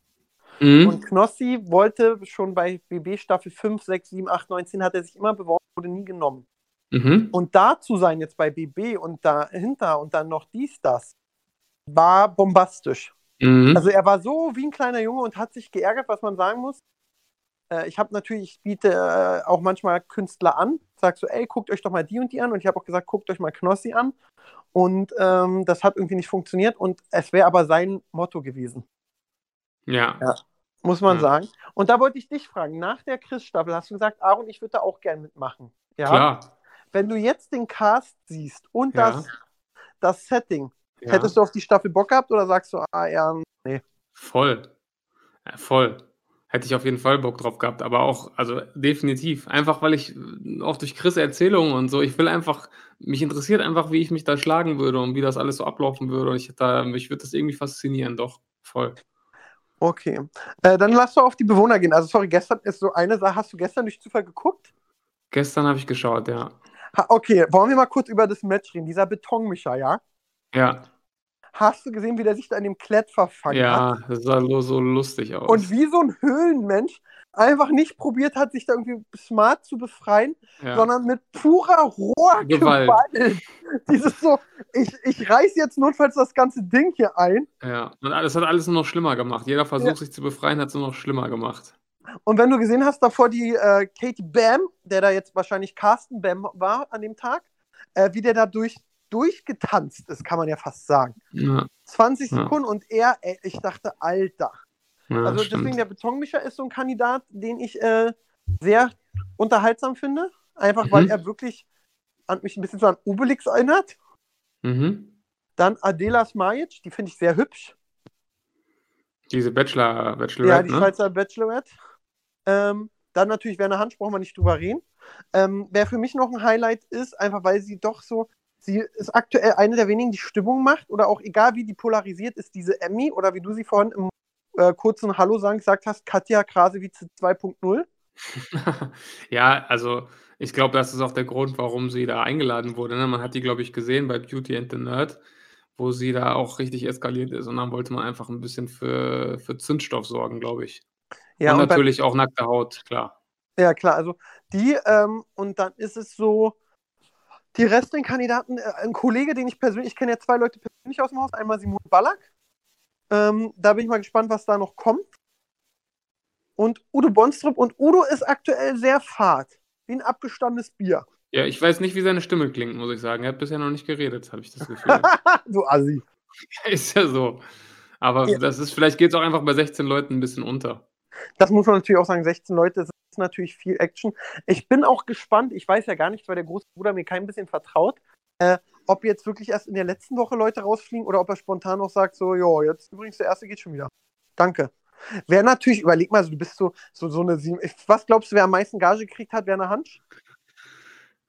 Mhm. Und Knossi wollte schon bei BB Staffel 5, 6, 7, 8, 9, 10 hat er sich immer beworben, wurde nie genommen. Mhm. Und da zu sein jetzt bei BB und dahinter und dann noch dies, das, war bombastisch. Mhm. Also er war so wie ein kleiner Junge und hat sich geärgert, was man sagen muss. Äh, ich habe natürlich, ich biete äh, auch manchmal Künstler an, sag so, ey, guckt euch doch mal die und die an. Und ich habe auch gesagt, guckt euch mal Knossi an. Und ähm, das hat irgendwie nicht funktioniert. Und es wäre aber sein Motto gewesen, ja. Ja. Muss man Ja. sagen. Und da wollte ich dich fragen, nach der Chris-Staffel hast du gesagt, Aaron, ich würde da auch gern mitmachen. Ja? klar. Wenn du jetzt den Cast siehst und Ja. das, das Setting, Ja. hättest du auf die Staffel Bock gehabt oder sagst du, ah, ja, Voll. Ja, voll. Hätte ich auf jeden Fall Bock drauf gehabt, aber auch, also definitiv. Einfach, weil ich äh, auch durch Chris Erzählungen und so, ich will einfach, mich interessiert einfach, wie ich mich da schlagen würde und wie das alles so ablaufen würde. Und ich, hätte da, mich würde das irgendwie faszinieren, doch. Voll. Okay. Äh, dann lass doch auf die Bewohner gehen. Also, sorry, gestern ist so eine Sache. Hast du gestern durch Zufall geguckt? Gestern habe ich geschaut, ja. Ha, okay, wollen wir mal kurz über das Match reden? Dieser Betonmischer, ja? Ja, Hast du gesehen, wie der sich da in dem Klett verfangen ja, hat? das sah so lustig aus. Und wie so ein Höhlenmensch einfach nicht probiert hat, sich da irgendwie smart zu befreien, ja. sondern mit purer Rohrgewalt. Gewalt. Dieses so, ich, ich reiß jetzt notfalls das ganze Ding hier ein. ja. Und das hat alles nur noch schlimmer gemacht. Jeder Versuch, Ja. sich zu befreien, hat es nur noch schlimmer gemacht. Und wenn du gesehen hast, davor die äh, Katie Bam, der da jetzt wahrscheinlich Carsten Bam war an dem Tag, äh, wie der da durch, durchgetanzt ist, kann man ja fast sagen. Ja, 20 Ja. Sekunden und er, ey, ich dachte, Alter. Ja, also stimmt. deswegen der Betonmischer ist so ein Kandidat, den ich äh, sehr unterhaltsam finde. Einfach weil Mhm. er wirklich an mich ein bisschen so an Obelix erinnert. Mhm. Dann Adela Smajic, die finde ich sehr hübsch. Diese Bachelor, ja, Bachelorette, die ne? Schweizer Bachelorette. Ähm, dann natürlich Werner Hansch, brauchen wir nicht drüber reden. Ähm, wer für mich noch ein Highlight ist, einfach weil sie doch so, sie ist aktuell eine der wenigen, die Stimmung macht oder auch egal wie die polarisiert ist, diese Emmy oder wie du sie vorhin im äh, kurzen Hallo sagen gesagt hast, Katja Krasewitz 2.0. ja, also ich glaube, das ist auch der Grund, warum sie da eingeladen wurde. Ne? Man hat die, glaube ich, gesehen bei Beauty and the Nerd, wo sie da auch richtig eskaliert ist. Und dann wollte man einfach ein bisschen für, für Zündstoff sorgen, glaube ich. Ja, und und bei- natürlich auch nackte Haut, klar. Ja, klar, also die, ähm, und dann ist es so, die restlichen Kandidaten, äh, ein Kollege, den ich persönlich, ich kenne ja zwei Leute persönlich aus dem Haus, einmal Simon Ballack. Ähm, da bin ich mal gespannt, was da noch kommt. Und Udo Bonstrup. Und Udo ist aktuell sehr fad, wie ein abgestandenes Bier. Ja, ich weiß nicht, wie seine Stimme klingt, muss ich sagen. Er hat bisher noch nicht geredet, habe ich das Gefühl. du Assi. ist ja so. Aber Ja. das ist, vielleicht geht es auch einfach bei 16 Leuten ein bisschen unter. Das muss man natürlich auch sagen, 16 Leute, das ist natürlich viel Action. Ich bin auch gespannt, ich weiß ja gar nicht, weil der große Bruder mir kein bisschen vertraut, äh, ob jetzt wirklich erst in der letzten Woche Leute rausfliegen oder ob er spontan noch sagt, so, ja, jetzt übrigens der erste geht schon wieder. Danke. Wer natürlich, überleg mal, also du bist so, so, so eine sieben. Was glaubst du, wer am meisten Gage gekriegt hat? Werner Hansch?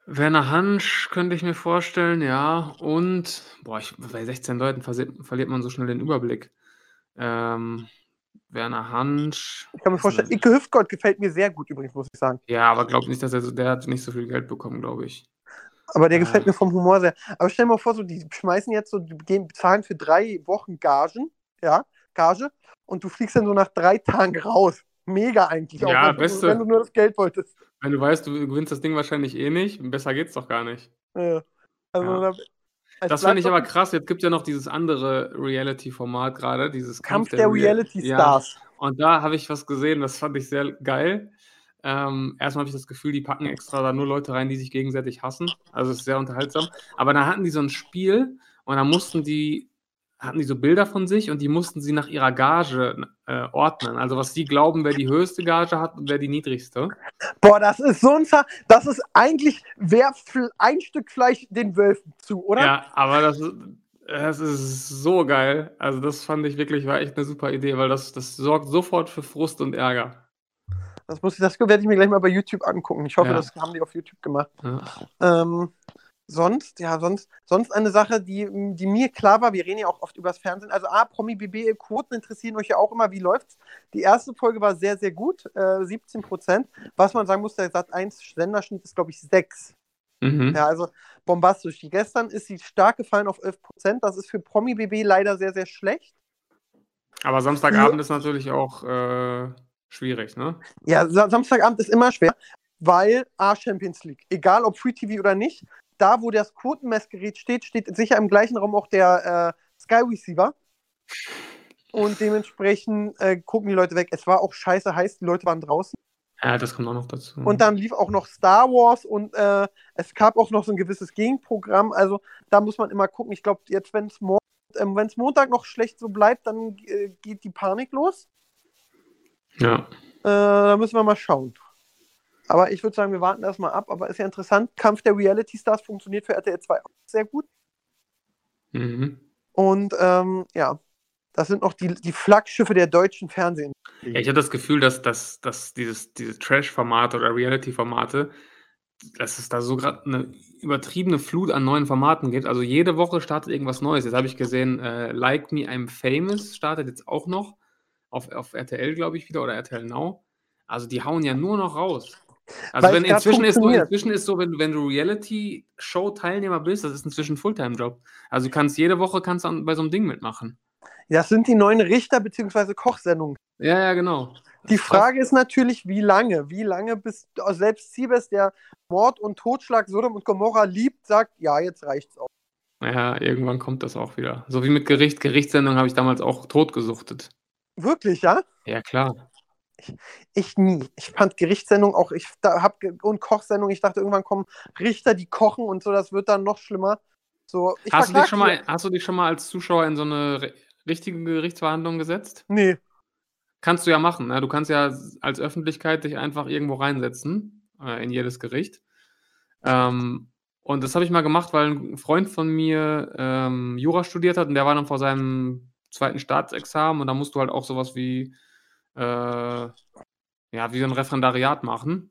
Werner Hansch könnte ich mir vorstellen, ja. Und, boah, ich, bei 16 Leuten verliert man so schnell den Überblick. Ähm, Werner Hansch. Ich kann mir vorstellen, Icke Hüftgott gefällt mir sehr gut übrigens, muss ich sagen. Ja, aber glaub nicht, dass er so, der hat nicht so viel Geld bekommen, glaube ich. Aber der Ja. gefällt mir vom Humor sehr. Aber stell dir mal vor, so, die schmeißen jetzt so, die gehen, bezahlen für drei Wochen Gagen, ja, Gage, und du fliegst dann so nach drei Tagen raus. Mega eigentlich. Ja, wenn, du- beste. wenn du nur das Geld wolltest. Wenn du weißt, du gewinnst das Ding wahrscheinlich eh nicht, besser geht's doch gar nicht. Äh, also, Ja. da, es Das fand ich aber krass. Jetzt gibt ja noch dieses andere Reality-Format gerade, dieses Kampf der Rea- Reality Ja, Stars. und da habe ich was gesehen, das fand ich sehr geil. Ähm, erstmal habe ich das Gefühl, die packen extra da nur Leute rein, die sich gegenseitig hassen. Also es ist sehr unterhaltsam. Aber da hatten die so ein Spiel und da mussten die, hatten die so Bilder von sich und die mussten sie nach ihrer Gage äh, ordnen. Also was die glauben, wer die höchste Gage hat und wer die niedrigste. Boah, das ist so ein Zah Das ist eigentlich, wer ein Stück Fleisch den Wölfen zu, oder? Ja, aber das, ist- das ist so geil. Also das fand ich wirklich, war echt eine super Idee, weil das, das sorgt sofort für Frust und Ärger. Das, muss ich, das werde ich mir gleich mal bei YouTube angucken. Ich hoffe, Ja. das haben die auf YouTube gemacht. Ja. Ähm, sonst, ja, sonst, sonst eine Sache, die, die mir klar war, wir reden ja auch oft übers Fernsehen. Also A, Promi BB Quoten interessieren euch ja auch immer, wie läuft's? Die erste Folge war sehr, sehr gut, äh, 17 Prozent. Was man sagen muss, der Sat 1 Senderschnitt ist, glaube ich, 6. Mhm. Ja, also bombastisch. Die gestern ist sie stark gefallen auf 11 Prozent. Das ist für Promi BB leider sehr, sehr schlecht. Aber Samstagabend ist natürlich auch äh, schwierig, ne? Ja, Sa Samstagabend ist immer schwer, weil A, Champions League. Egal ob Free TV oder nicht, da, wo das Quotenmessgerät steht, steht sicher im gleichen Raum auch der äh, Sky Receiver. Und dementsprechend äh, gucken die Leute weg. Es war auch scheiße heiß, die Leute waren draußen. Ja, das kommt auch noch dazu. Und dann lief auch noch Star Wars und äh, es gab auch noch so ein gewisses Gegenprogramm. Also da muss man immer gucken. Ich glaube, jetzt, wenn es Mo ähm, Montag noch schlecht so bleibt, dann äh, geht die Panik los. Ja. Äh, da müssen wir mal schauen. Aber ich würde sagen, wir warten erstmal ab. Aber ist ja interessant. Kampf der Reality Stars funktioniert für RTL 2 auch sehr gut. Mhm. Und ähm, ja, das sind noch die, die Flaggschiffe der deutschen Fernsehen. Ja, ich habe das Gefühl, dass, dass, dass dieses, diese Trash-Formate oder Reality-Formate, dass es da so gerade eine übertriebene Flut an neuen Formaten gibt. Also jede Woche startet irgendwas Neues. Jetzt habe ich gesehen, äh, Like Me I'm Famous startet jetzt auch noch auf, auf RTL, glaube ich, wieder oder RTL Now. Also die hauen ja nur noch raus. Also Weil wenn inzwischen ist, so, inzwischen ist so, wenn, du- wenn du Reality-Show-Teilnehmer bist, das ist inzwischen Fulltime-Job. Also du kannst jede Woche kannst du bei so einem Ding mitmachen. Das sind die neuen Richter- bzw. Kochsendungen. Ja, ja, genau. Die Frage ist natürlich, wie lange? Wie lange bis also selbst Siebes, der Mord und Totschlag Sodom und Gomorra liebt, sagt, ja, jetzt reicht's auch. Ja, irgendwann kommt das auch wieder. So wie mit Gericht. Gerichtssendung habe ich damals auch totgesuchtet. Wirklich, ja? Ja, klar. Ich nie. Ich fand Gerichtssendung auch, ich da hab und Kochsendung, ich dachte, irgendwann kommen Richter, die kochen und so, das wird dann noch schlimmer. So, ich Hast du, dich schon mal, hast du dich schon mal als Zuschauer in so eine ri- richtige Gerichtsverhandlung gesetzt? Nee. kannst du ja machen. Ne? Du kannst ja als Öffentlichkeit dich einfach irgendwo reinsetzen, äh, in jedes Gericht. Ähm, und das habe ich mal gemacht, weil ein Freund von mir ähm, Jura studiert hat und der war dann vor seinem zweiten Staatsexamen und da musst du halt auch sowas wie, äh, ja, wie so ein Referendariat machen.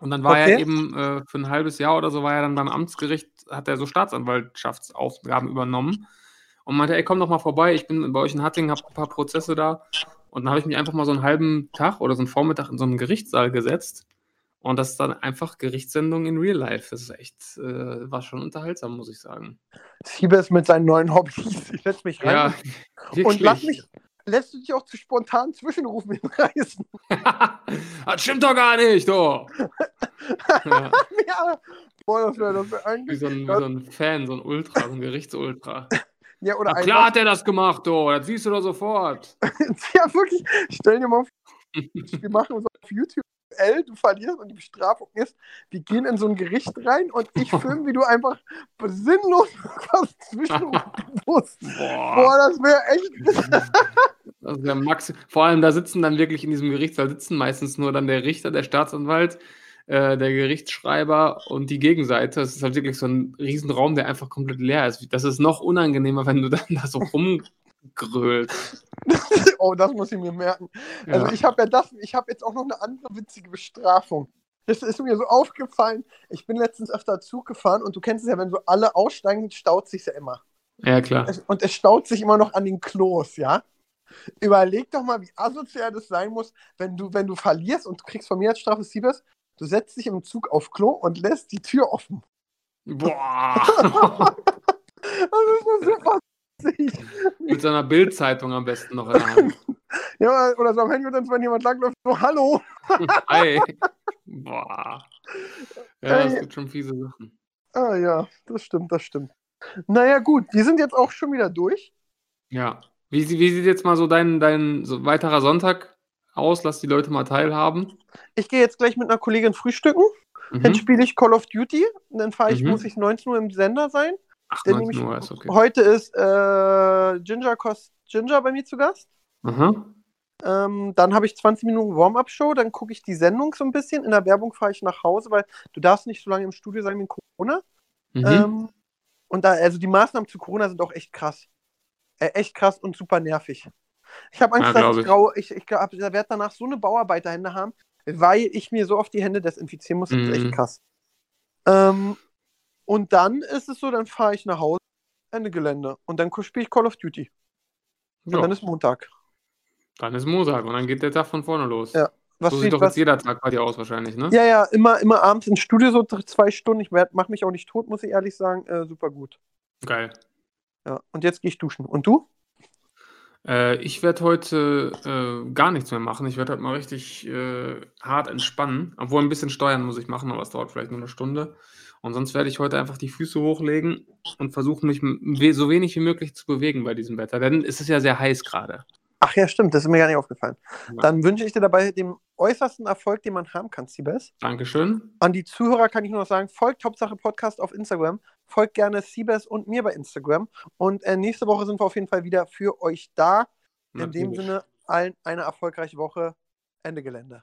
Und dann war Okay. er eben äh, für ein halbes Jahr oder so, war er dann beim Amtsgericht, hat er so Staatsanwaltschaftsaufgaben übernommen und meinte, ey, komm doch mal vorbei, ich bin bei euch in Hattingen, habe ein paar Prozesse da. Und dann habe ich mich einfach mal so einen halben Tag oder so einen Vormittag in so einen Gerichtssaal gesetzt. Und das ist dann einfach Gerichtssendung in Real Life. Das ist echt, äh, war schon unterhaltsam, muss ich sagen. Siebes mit seinen neuen Hobbys. Ich setz mich rein. Ja, und lass mich, lässt du dich auch zu spontan Zwischenrufen hinreißen. das stimmt doch gar nicht, doch. ja, ja. Boah, das wäre das wär wie, so ein, wie so ein Fan, so ein Ultra, so ein Gerichtsultra. Ja, oder Na klar hat er das gemacht, doch. Das siehst du doch sofort. ja, wirklich. Stell dir mal vor, wir machen uns auf YouTube L, du verlierst und die Bestrafung ist, wir gehen in so ein Gericht rein und ich filme, wie du einfach sinnlos was zwischenrufen musst. Boah. Boah, das wäre echt. Das ja Max. Vor allem, da sitzen dann wirklich in diesem Gerichtssaal sitzen meistens nur dann der Richter, der Staatsanwalt, äh, der Gerichtsschreiber und die Gegenseite. Es ist halt wirklich so ein Riesenraum, der einfach komplett leer ist. Das ist noch unangenehmer, wenn du dann da so rumgrölst. oh, das muss ich mir merken. Also Ja. ich habe ja das, ich habe jetzt auch noch eine andere witzige Bestrafung. Das ist mir so aufgefallen. Ich bin letztens öfter Zug gefahren und du kennst es ja, wenn so alle aussteigen, staut sich ja immer. ja, klar. Und es staut sich immer noch an den Klos, ja? Überleg doch mal, wie asozial das sein muss, wenn du, wenn du verlierst und du kriegst von mir als Strafe Siebers, du setzt dich im Zug auf Klo und lässt die Tür offen. Boah. Das ist so super. Mit so einer Bildzeitung am besten noch in der Hand. Ja, oder so am Handy dann, wenn jemand langläuft, so, hallo. Ei. Boah. Ja, es gibt schon fiese Sachen. Ah ja, das stimmt, das stimmt. Naja, gut, wir sind jetzt auch schon wieder durch. Ja. Wie, wie sieht jetzt mal so dein, dein so weiterer Sonntag aus? Lass die Leute mal teilhaben. Ich gehe jetzt gleich mit einer Kollegin frühstücken. Dann Mhm. spiele ich Call of Duty. Und dann fahre ich, Mhm. muss ich 19 Uhr im Sender sein. Ach, Dann 19 nehme Uhr ist okay. Heute ist äh, Ginger Cost Ginger bei mir zu Gast. Aha. Ähm, dann habe ich 20 Minuten Warm-Up-Show, dann gucke ich die Sendung so ein bisschen. In der Werbung fahre ich nach Hause, weil du darfst nicht so lange im Studio sein wegen Corona. Mhm. Ähm, und da, also die Maßnahmen zu Corona sind auch echt krass. Äh, echt krass und super nervig. Ich habe Angst, Ja, dass ich, ich. grau, ich, ich glaub, ich werde danach so eine Bauarbeiterhände haben, weil ich mir so oft die Hände desinfizieren muss. Das ist Mhm. echt krass. Ähm, und dann ist es so, dann fahre ich nach Hause, Ende Gelände. Und dann spiele ich Call of Duty. Und ja, dann ist Montag. dann ist Montag und dann geht der Tag von vorne los. Ja. Was so sieht doch was, jetzt jeder Tag bei dir aus wahrscheinlich, ne? Ja, ja, immer, immer abends ins Studio, so zwei Stunden. Ich mache mich auch nicht tot, muss ich ehrlich sagen. Äh, super gut. Geil. Ja. Und jetzt gehe ich duschen. Und du? Äh, ich werde heute äh, gar nichts mehr machen. Ich werde halt mal richtig äh, hart entspannen. Obwohl ein bisschen steuern muss ich machen, aber es dauert vielleicht nur eine Stunde. Und sonst werde ich heute einfach die Füße hochlegen und versuchen, mich so wenig wie möglich zu bewegen bei diesem Wetter. Denn es ist ja sehr heiß gerade. Ach ja, stimmt, das ist mir gar nicht aufgefallen. Ja. Dann wünsche ich dir dabei den äußersten Erfolg, den man haben kann, Siebes. Dankeschön. An die Zuhörer kann ich nur noch sagen, folgt Hauptsache Podcast auf Instagram, folgt gerne Siebes und mir bei Instagram. Und äh, nächste Woche sind wir auf jeden Fall wieder für euch da. In dem Natürlich. Sinne, allen eine erfolgreiche Woche. Ende Gelände.